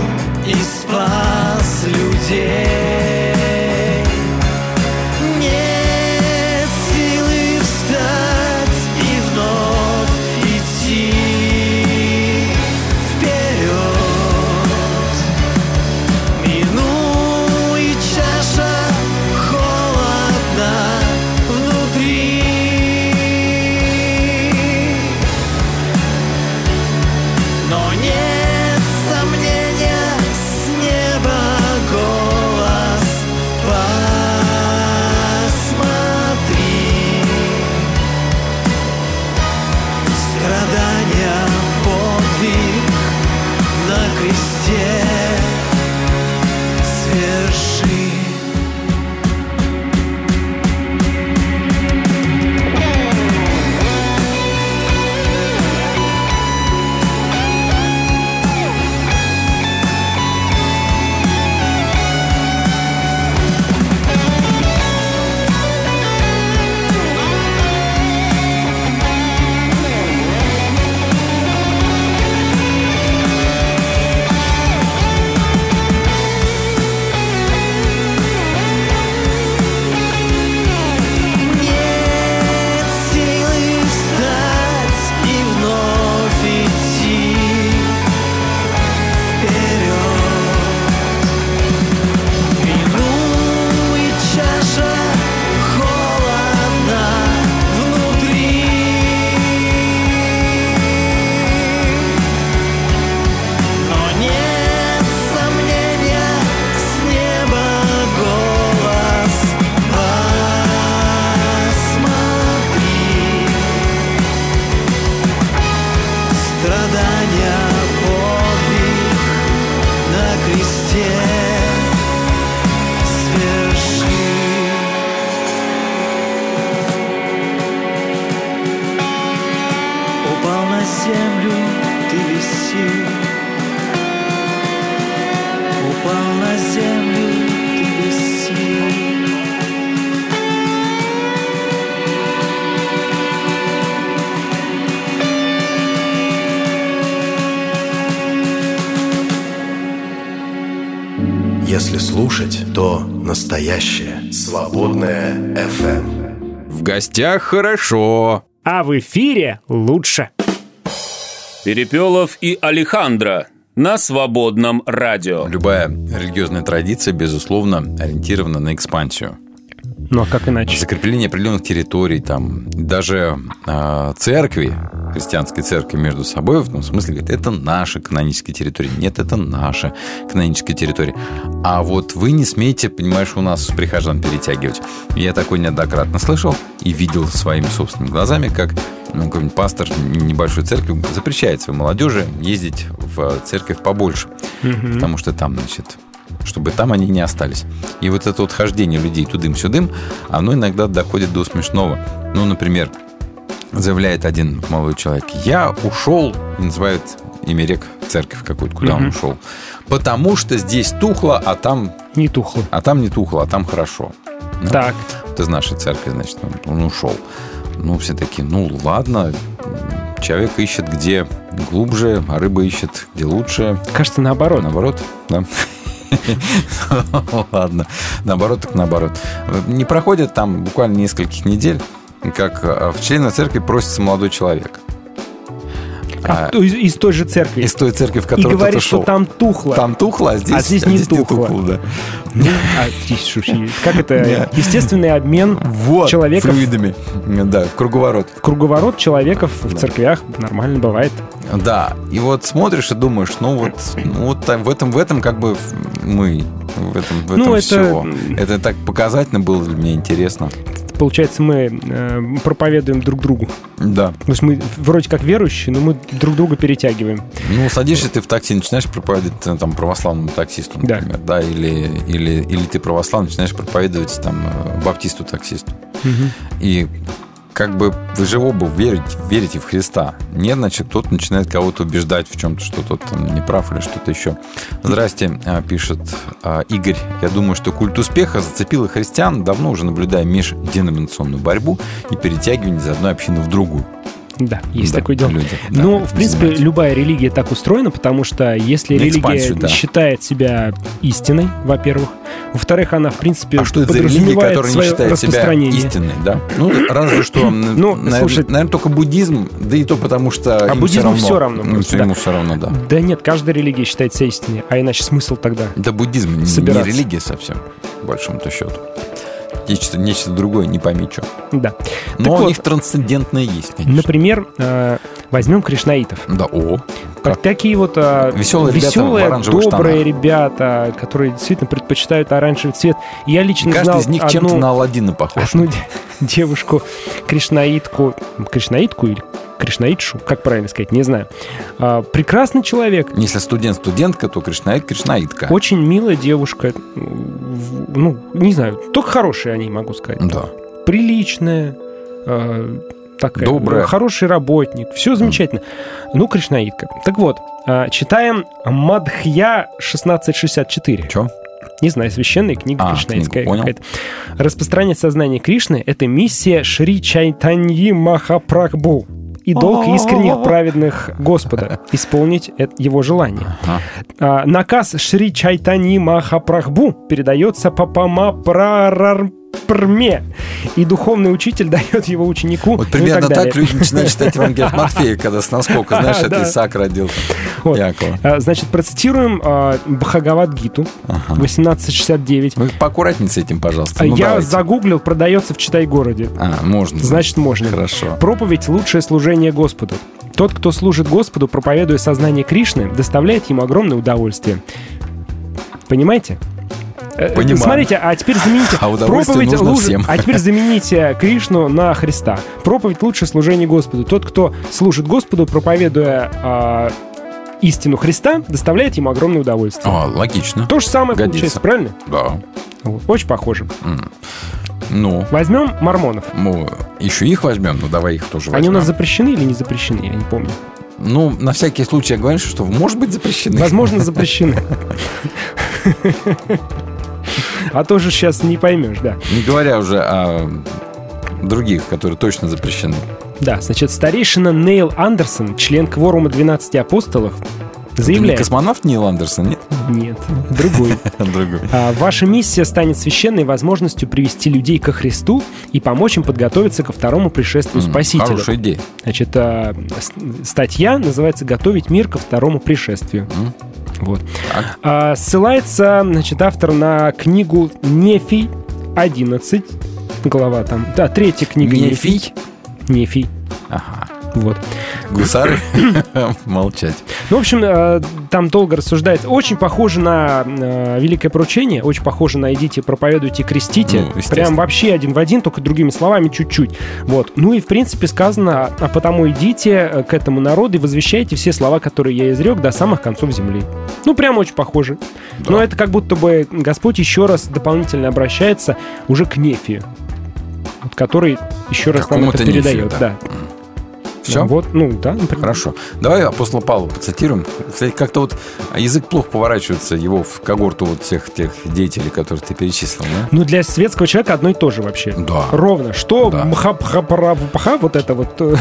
и спас людей. Если слушать, то настоящее. Свободное FM. В гостях хорошо. А в эфире лучше. Перепелов и Алехандро на свободном радио. Любая религиозная традиция, безусловно, ориентирована на экспансию. Ну а как иначе? Закрепление определенных территорий, там, даже э, церкви, христианской церкви между собой, в том смысле, говорит, это наша каноническая территория. Нет, это наша каноническая территория. А вот вы не смеете, понимаешь, у нас прихожан перетягивать. Я такой неоднократно слышал и видел своими собственными глазами, как ну, какой-нибудь пастор небольшой церкви запрещает своей молодежи ездить в церковь побольше. Мгм. Потому что там, значит, чтобы там они не остались. И вот это вот хождение людей тудым-сюдым, оно иногда доходит до смешного. Ну, например, заявляет один молодой человек, я ушел, и называет имя рек церковь какую-то, куда он Мгм. ушел. Потому что здесь тухло, а там... Не тухло. А там не тухло, а там хорошо. Ну, Так. Вот из нашей церкви, значит, он, он ушел. Ну, все такие, ну, ладно, человек ищет, где глубже, а рыба ищет, где лучше. Кажется, наоборот. Наоборот, да. Ладно, наоборот, так наоборот. Не проходит там буквально нескольких недель, как э, в члены церкви просится молодой человек. А, то из, из той же церкви. Из той церкви, в И которую говорит, ты что ушел. там тухло. Там тухло, а здесь, А здесь не тухло. да. Ну, а здесь как это? Естественный обмен Вот, человека флюидами. Да, в круговорот. в круговорот человеков в церквях нормально бывает. Да, и вот смотришь и думаешь, ну вот, ну вот в этом, в этом как бы мы, в этом, в Ну, этом это- все. Это так показательно было для меня интересно. Получается, мы э, проповедуем друг другу. Да. То есть мы вроде как верующие, но мы друг друга перетягиваем. Ну, садишься ты в такси, начинаешь проповедовать э, там православному таксисту, Да. например, да, или, или, или ты православный, начинаешь проповедовать там э, баптисту-таксисту. И как бы вы же оба верите, верите в Христа. Нет, значит, кто-то начинает кого-то убеждать в чем-то, что тот там не прав или что-то еще. Здрасте, а, пишет а, Игорь. Я думаю, что культ успеха зацепил и христиан, давно уже наблюдая межденоминационную борьбу и перетягивание из одной общины в другую. Да, есть Да, такое дело. люди, да, этим в принципе, занимаются. любая религия так устроена, потому что если На религия да. считает себя истиной, во-первых, во-вторых, она, в принципе, А что это за религия, которая не считает себя распространение. истинной, да? Ну, разве что, Ну, наверное, слушай- наверное, только буддизм, да и то потому что А буддизму все равно. равно Ну, просто, ему да. все равно, да. Да нет, каждая религия считает себя истиной, а иначе смысл тогда? Да буддизм не- не Собираться. религия совсем, по большому-то счету. Нечто, нечто другое, не пойми что. Да. Но Так у вот, них трансцендентное есть, конечно. Например, э, возьмем кришнаитов. Да, о. Так, такие вот э, Веселые ребята веселые, оранжевых добрые штанах. ребята, которые действительно предпочитают оранжевый цвет. Я лично И каждый знал из них одну, чем-то на Алладина похож. одну де- девушку, кришнаитку, кришнаитку или кришнаитшу, как правильно сказать, не знаю. А, прекрасный человек, Если студент-студентка, то кришнаит, кришнаитка. очень милая девушка. Ну, не знаю, только хорошие они, могу сказать. Да. Приличная, э, такая, Добрая. э, хороший работник, все замечательно. Ну, кришнаитка. Так вот, э, читаем Мадхья 1664. Че? Не знаю, священная книга А, кришнаитская какая-то. Распространять сознание Кришны – это миссия Шри Чайтаньи Махапрабху и долг искренних праведных Господа – исполнить э- его желание. А, наказ Шри Чайтани Махапрабху передается Папама Прарарпрме, и духовный учитель дает его ученику. Вот ну примерно так, так, далее. люди начинают читать Евангелие от Матфея, когда с наскока, знаешь, это. Исаак родился. Вот. Якова. А, Значит, процитируем а, Бхагавадгиту 1869. Вы поаккуратнее с этим, пожалуйста. Ну, Я давайте. загуглил, продается в Читай-городе. А, можно. Значит, можно. Хорошо. Проповедь – лучшее служение Господу. Тот, кто служит Господу, проповедуя сознание Кришны, доставляет ему огромное удовольствие. Понимаете? Э, Понимаю. Смотрите, а теперь замените А проповедь лучше- всем. А теперь замените Кришну на Христа. Проповедь лучше служение Господу. Тот, кто служит Господу, проповедуя а, истину Христа, доставляет ему огромное удовольствие. А, логично. То же самое Годится. получается, правильно? Да. Вот, Очень похоже. М. Ну, Возьмем мормонов. мы еще их возьмем, ну давай их тоже возьмем. Они у нас запрещены или не запрещены, я не помню. Ну, на всякий случай я говорю, что может быть запрещены. Возможно, запрещены. А то же сейчас не поймешь, да. Не говоря уже о других, которые точно запрещены. Да, значит, старейшина Нейл Андерсон, член кворума 12 апостолов, Это не заявляет... космонавт Нил Андерсон, нет? Нет, другой. Другой. А, Ваша миссия станет священной возможностью привести людей ко Христу и помочь им подготовиться ко второму пришествию М, Спасителя. Хорошая идея. Значит, а, статья называется «Готовить мир ко второму пришествию». Вот. А, Ссылается, значит, автор на книгу Нефий 11, глава там, да, третья книга Нефий? Нефий. Ага. Вот. Гусары? Молчать. Ну, в общем, э, там долго рассуждается. Очень похоже на э, великое поручение, очень похоже на идите, проповедуйте, крестите. Ну. Прям вообще один в один, только другими словами чуть-чуть. Вот. Ну и, в принципе, сказано, а потому идите э, к этому народу и возвещайте все слова, которые я изрек, до самых концов земли. Ну, прям очень похоже. Но это как будто бы Господь еще раз дополнительно обращается уже к Нефию, который еще раз нам это Какому-то Нефию, передает. да. да. Все? Ну, Вот, ну да, например. Хорошо. Давай апостола Павла процитируем. Кстати, как-то вот язык плохо поворачивается его в когорту вот всех тех деятелей, которых ты перечислил, да? Ну, для светского человека одно и то же вообще. Да. Ровно. Что Да. мха-пха-пара-пха, вот это вот... э,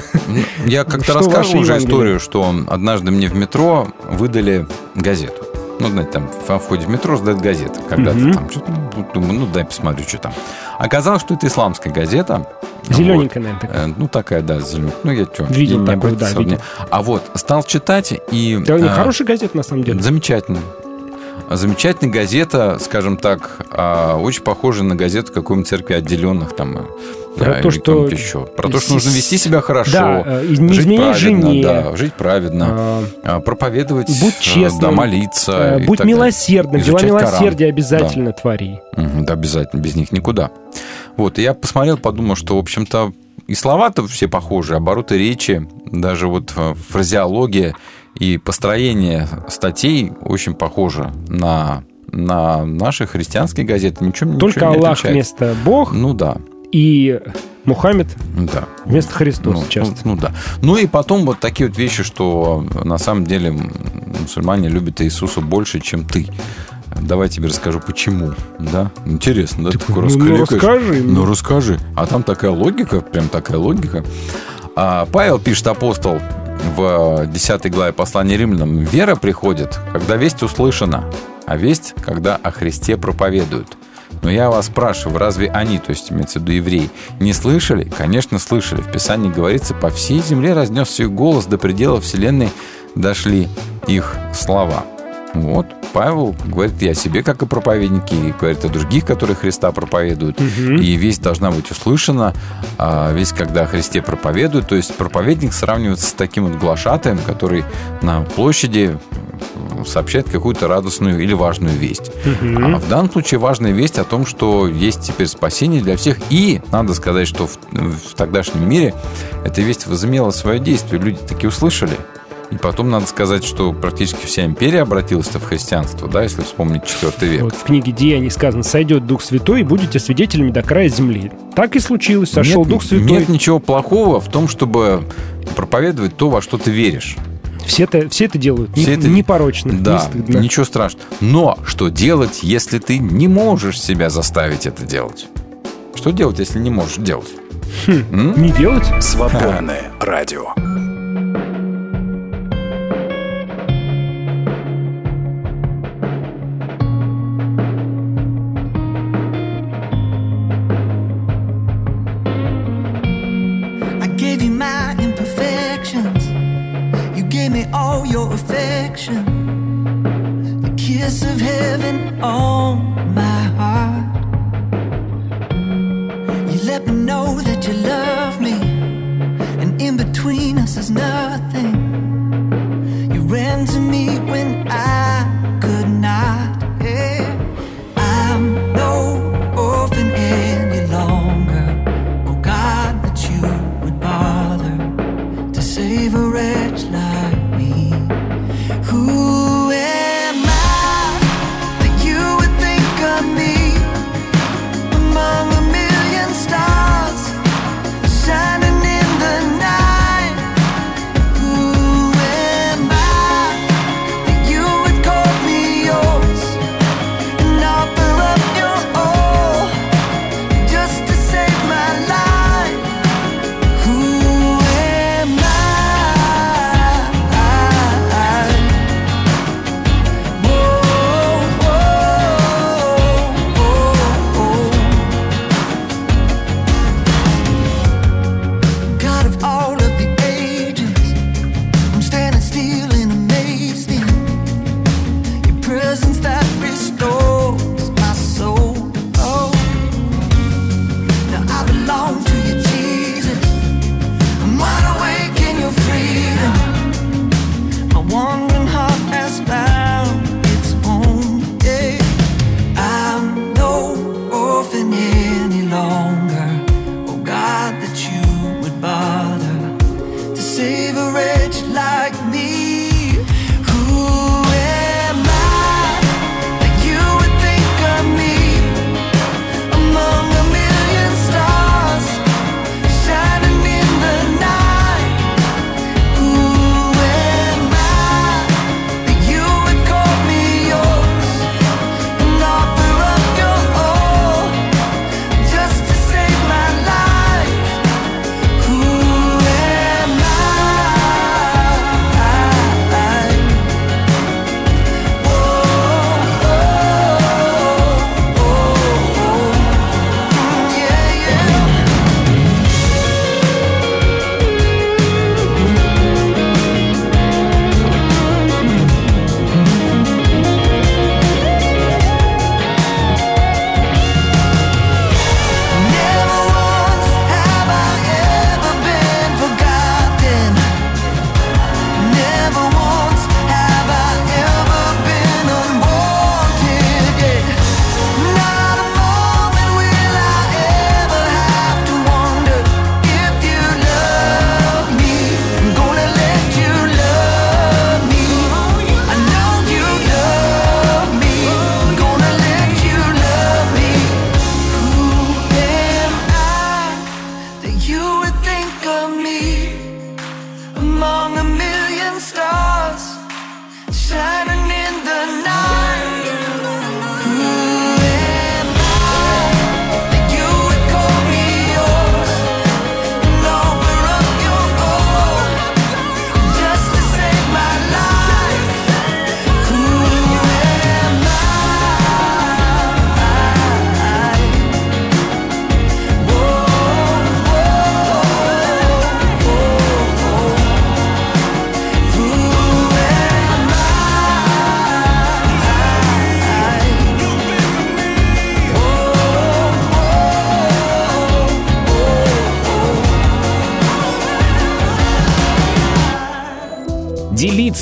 Я как-то рассказывал уже историю, что однажды мне в метро выдали газету. Ну, знаете, там во входе в метро сдают газеты. Когда-то Мгм. там что-то, ну, думаю, ну, дай посмотрю, что там. Оказалось, что это исламская газета. Зелененькая, наверное, такая. Э, Ну, такая, да, зелененькая. Ну, я что, Видел такую, такой, да, видел. А вот, стал читать и... Да, а, хорошая газета, на самом деле. Замечательно. Замечательная газета, скажем так, а, очень похожа на газету какой-нибудь церкви отделенных там. э, Про а, то, или что- еще. Про то, что нужно вести себя хорошо, Да, э, не жить праведно, жене. да, жить праведно, А, а, проповедовать, Будь э, честным. да, молиться. Будь милосердным. Дела Коран. милосердия обязательно твори. Мгм, Да, обязательно, без них никуда. Вот, и я посмотрел, подумал, что, в общем-то, и слова-то все похожи, обороты речи, даже вот фразеология и построение статей очень похоже на, на наши христианские газеты. Ничего, Только ничего не Аллах отличается. вместо Бог Ну да, и Мухаммед да. вместо Христос Ну, часто. ну, ну да. Ну и потом вот такие вот вещи, что на самом деле мусульмане любят Иисуса больше, чем ты. Давай тебе расскажу, почему. Да? Интересно, да? Ты такой ну, раскликаешь. расскажи. Ну, расскажи. А там такая логика, прям такая логика. А Павел пишет, апостол, в 10 главе послания римлянам, «Вера приходит, когда весть услышана, а весть, когда о Христе проповедуют». Но я вас спрашиваю, разве они, то есть имеется в виду евреи, не слышали? Конечно, слышали. В Писании говорится, по всей земле разнесся их голос, до предела вселенной дошли их слова. Вот, Павел говорит и о себе, как о проповеднике, и говорит о других, которые Христа проповедуют. Мгм. И весть должна быть услышана, а весть, когда о Христе проповедуют. То есть проповедник сравнивается с таким вот глашатаем, который на площади сообщает какую-то радостную или важную весть. Мгм. А в данном случае важная весть о том, что есть теперь спасение для всех. И надо сказать, что в, в тогдашнем мире эта весть возымела свое действие. Люди таки услышали. И потом надо сказать, что практически вся империя обратилась в христианство, да, если вспомнить четвертый век. Вот в книге Деяний сказано, сойдет Дух Святой и будете свидетелями до края земли. Так и случилось, сошел нет, Дух Святой. Нет ничего плохого в том, чтобы проповедовать то, во что ты веришь. Все это, все это делают. Все не, это- непорочно, не Да, стыдно. ничего страшного. Но что делать, если ты не можешь себя заставить это делать? Что делать, если не можешь делать? М? Не делать? Свободное радио. Affection. The kiss of heaven on my heart. You let me know that you love me. And in between us is nothing. You ran to me when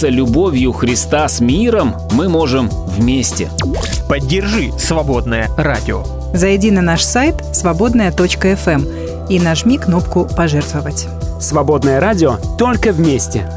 делиться любовью Христа с миром мы можем вместе. Поддержи «Свободное радио». Зайди на наш сайт свободная.фм и нажми кнопку «Пожертвовать». «Свободное радио» только вместе.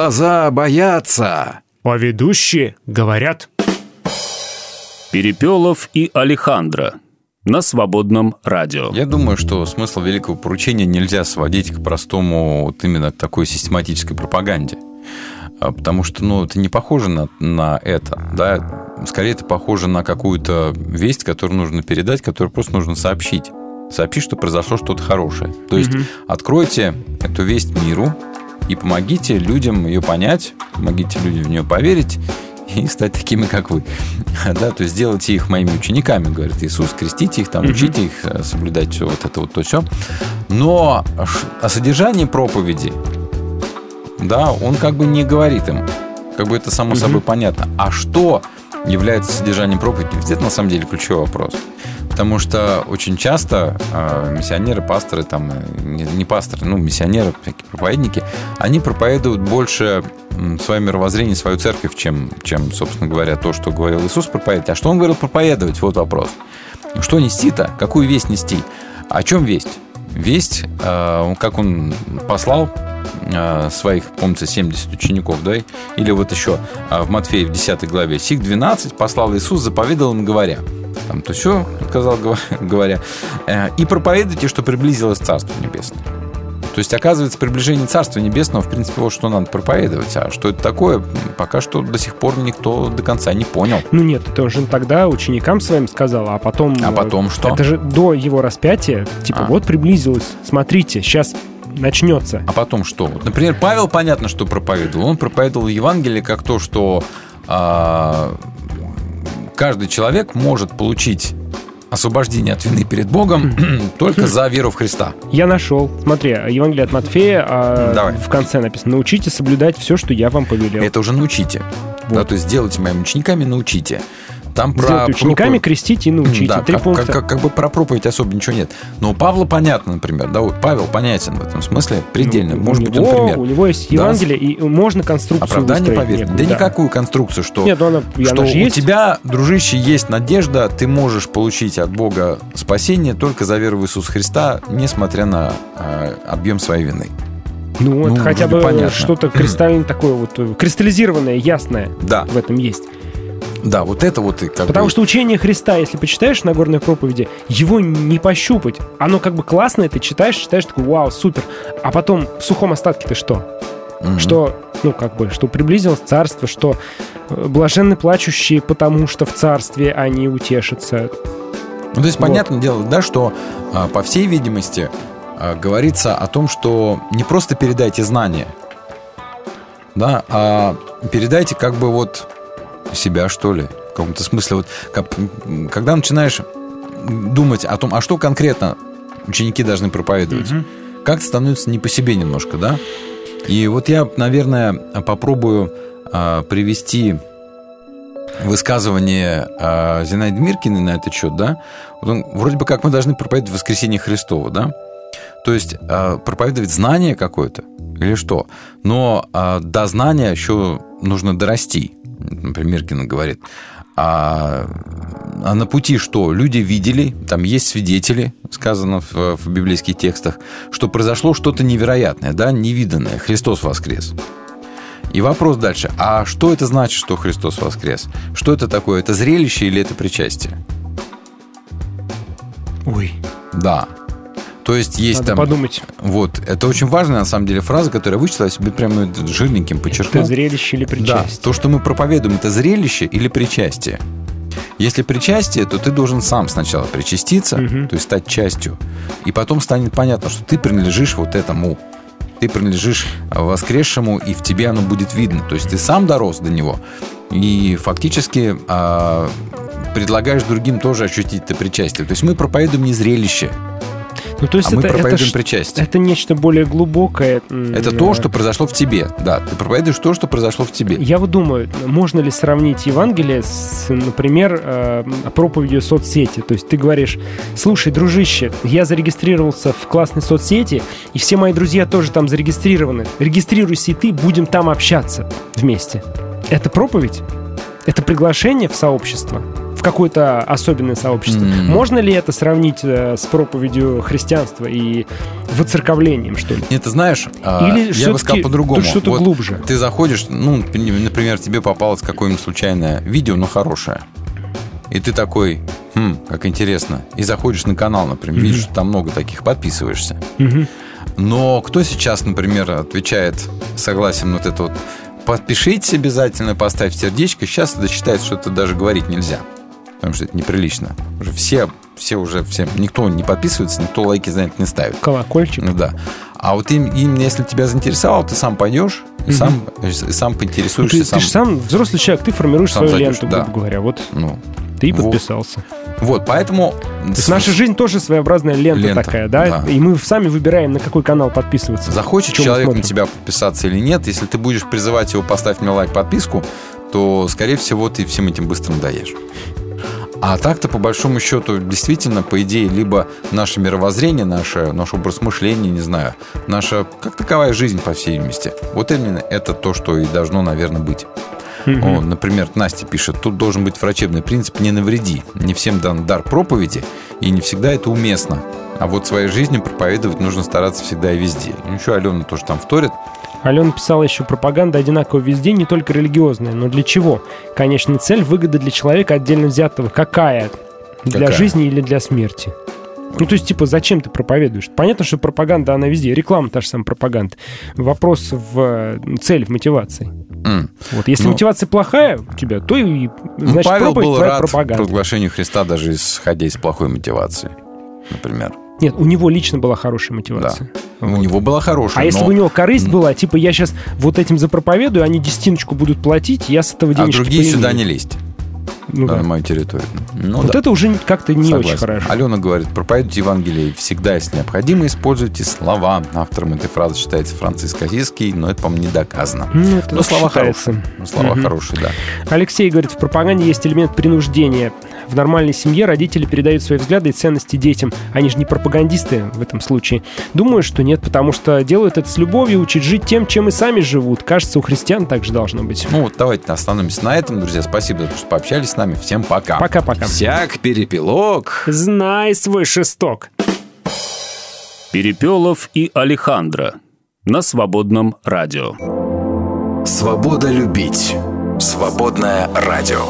Глаза боятся. А ведущие говорят. Перепелов и Алехандро на свободном радио. Я думаю, что смысл великого поручения нельзя сводить к простому вот именно такой систематической пропаганде. А, Потому что, ну, это не похоже на, на это, да. Скорее, это похоже на какую-то весть, которую нужно передать, которую просто нужно сообщить. Сообщить, что произошло что-то хорошее. То есть, Мгм. откройте эту весть миру и помогите людям ее понять, помогите людям в нее поверить и стать такими, как вы. Да, то есть сделайте их моими учениками, говорит Иисус, крестите их, там, Мгм. учите их э, соблюдать все вот это вот то все. Но о содержании проповеди, да, он как бы не говорит им. Как бы это само собой понятно. А что является содержанием проповеди? Ведь это на самом деле ключевой вопрос. Потому что очень часто э, миссионеры, пасторы, там, э, не, не пасторы, ну, миссионеры, всякие проповедники, они проповедуют больше свое мировоззрение, свою церковь, чем, чем, собственно говоря, то, что говорил Иисус проповедовать. А что он говорил проповедовать? Вот вопрос. Что нести-то? Какую весть нести? О чем весть? Весть, э, как он послал э, своих, помните, 70 учеников, да, или вот еще в Матфея в 10 главе, «Сих 12 послал Иисус, заповедал им, говоря». Там то все, сказал, говоря. Э, «И проповедуйте, что приблизилось Царство Небесное». То есть, оказывается, приближение Царства Небесного, в принципе, вот что надо проповедовать. А что это такое, пока что до сих пор никто до конца не понял. Ну нет, это же тогда ученикам своим сказал, а потом... А э, потом что? Это же до его распятия, типа, А. вот приблизилось, смотрите, сейчас начнется. А потом что? Вот, например, Павел, понятно, что проповедовал. Он проповедовал Евангелие как то, что а, каждый человек может получить освобождение от вины перед Богом только за веру в Христа. Я нашел. Смотри, Евангелие от Матфея, а, Давай. в конце написано, научите соблюдать все, что я вам повелел. Это уже научите. Да, то есть делайте моими учениками, научите. Там про Сделать учениками, проповедь- крестить и научить. Да, И три как, пункта. как- как- как бы про проповедь особо ничего нет. Но у Павла понятно, например. Да, Павел понятен в этом смысле, предельно. Ну, Может у быть, него, он пример. У него есть Да, Евангелие, и можно конструкцию Оправдание выстроить по вере. некую, Да, никакую конструкцию, что, Нет, ну она, что она у есть. тебя, дружище, есть надежда, ты можешь получить от Бога спасение только за веру в Иисуса Христа, несмотря на э, объем своей вины. Ну, это Ну, хотя вроде бы понятно. что-то кристально такое вот, э, кристаллизированное, ясное Да. в этом есть. Да, вот это вот и как Потому бы- что учение Христа, если почитаешь на горной проповеди, его не пощупать. Оно как бы классное, ты читаешь, читаешь, такой, вау, супер. А потом в сухом остатке ты что? Мгм. Что, ну, как бы, что приблизилось царство, что э, блаженны плачущие, потому что в царстве они утешатся. Ну, то есть, Вот. понятное дело, да, что, а, по всей видимости, а, говорится о том, что не просто передайте знания, да, а передайте как бы вот себя, что ли, в каком-то смысле. Вот, как- когда начинаешь думать о том, а что конкретно ученики должны проповедовать, как-то становится не по себе немножко, да? И вот я, наверное, попробую а, привести высказывание а, Зинаиды Миркиной на этот счет, да? Вот он, вроде бы как мы должны проповедовать воскресение Христово, да? То есть а, проповедовать знание какое-то или что? Но а, до знания еще нужно дорасти, например, Миркина говорит. А, а на пути что? Люди видели, там есть свидетели, сказано в, в библейских текстах, что произошло что-то невероятное, да, невиданное. Христос воскрес. И вопрос дальше. А что это значит, что Христос воскрес? Что это такое? Это зрелище или это причастие? Ой. Да. То есть есть Надо там... подумать. Вот. Это очень важная, на самом деле, фраза, которая вычитала, себе прямо это жирненьким подчеркнул. Это зрелище или Да. причастие? То, что мы проповедуем, это зрелище или причастие? Если причастие, то ты должен сам сначала причаститься, то есть стать частью, и потом станет понятно, что ты принадлежишь вот этому. Ты принадлежишь воскресшему, и в тебе оно будет видно. То есть ты сам дорос до него, и фактически а, предлагаешь другим тоже ощутить это причастие. То есть мы проповедуем не зрелище, Ну, то есть а мы это, это, проповедуем ш- причастие. это нечто более глубокое. Это то, что произошло в тебе. Да, ты проповедуешь то, что произошло в тебе. Я вот думаю, можно ли сравнить Евангелие с, например, э, проповедью соцсети? То есть ты говоришь, слушай, дружище, я зарегистрировался в классной соцсети, и все мои друзья тоже там зарегистрированы. Регистрируйся и ты, будем там общаться вместе. Это проповедь? Это приглашение в сообщество? В какое-то особенное сообщество. М. Можно ли это сравнить э, с проповедью христианства и воцерковлением, что ли? Нет, ты знаешь, а, Или я бы сказал по-другому. что-то Вот глубже? Ты заходишь, ну, например, тебе попалось какое-нибудь случайное видео, но хорошее. И ты такой, хм, как интересно. И заходишь на канал, например, видишь, что там много таких, подписываешься. Мгм. Но кто сейчас, например, отвечает согласен вот это вот подпишитесь обязательно, поставь сердечко. Сейчас это считается, что это даже говорить нельзя. Потому что это неприлично. Уже все, все уже, все, никто не подписывается, никто лайки это не ставит. Колокольчик. Ну да. А вот им, им, если тебя заинтересовало, ты сам пойдешь Мгм. сам, сам Ну, поинтересуешься. ты, сам, ты же сам взрослый человек, ты формируешь сам свою зайдешь, ленту, да. грубо говоря. Вот Ну, ты и подписался. Вот, поэтому... То есть наша жизнь тоже своеобразная лента, Лента, такая, да? да. И мы сами выбираем, на какой канал подписываться. Захочет человек на тебя подписаться или нет, если ты будешь призывать его поставить мне лайк, подписку, то, скорее всего, ты всем этим быстро надоешь. А так-то, по большому счету, действительно, по идее, либо наше мировоззрение, наше, наш образ мышления, не знаю, наша как таковая жизнь, по всей видимости, вот именно это то, что и должно, наверное, быть. Мгм. О, например, Настя пишет, тут должен быть врачебный принцип «не навреди». Не всем дан дар проповеди, и не всегда это уместно. А вот своей жизнью проповедовать нужно стараться всегда и везде. Ну, еще Алена тоже там вторит. Алена писала еще, пропаганда одинакова везде, не только религиозная. Но для чего? Конечная цель – выгода для человека отдельно взятого. Какая? Для Какая? жизни или для смерти? Ну, то есть, типа, зачем ты проповедуешь? Понятно, что пропаганда, она везде. Реклама та же самая пропаганда. Вопрос в э, цель, в мотивации. М. Вот, если Ну, мотивация плохая у тебя, то и, значит, Павел был рад пропаганда. провозглашению Христа, даже исходя из плохой мотивации, например. Нет, у него лично была хорошая мотивация. У него была хорошая, А если но- бы у него корысть была, типа, я сейчас вот этим запроповедую, они десятиночку будут платить, я с этого а денежки другие поимею. сюда не лезть. ну, да. на мою территорию. Ну, вот да. это уже как-то не Согласен. очень хорошо. Алена говорит, проповедуйте Евангелие всегда, если необходимо, используйте слова. Автором этой фразы считается Франциск Азийский, но это, по-моему, не доказано. Ну, это но слова считается. хорошие. Но слова угу. хорошие, да. Алексей говорит, в пропаганде есть элемент принуждения. В нормальной семье родители передают свои взгляды и ценности детям. Они же не пропагандисты в этом случае. Думаю, что нет, потому что делают это с любовью, учат жить тем, чем и сами живут. Кажется, у христиан так же должно быть. Ну вот давайте остановимся на этом, друзья. Спасибо, что пообщались с нами. Всем пока. Пока-пока. Всяк перепелок. Знай свой шесток. Перепелов и Алехандро на свободном радио. Свобода любить. Свободное радио.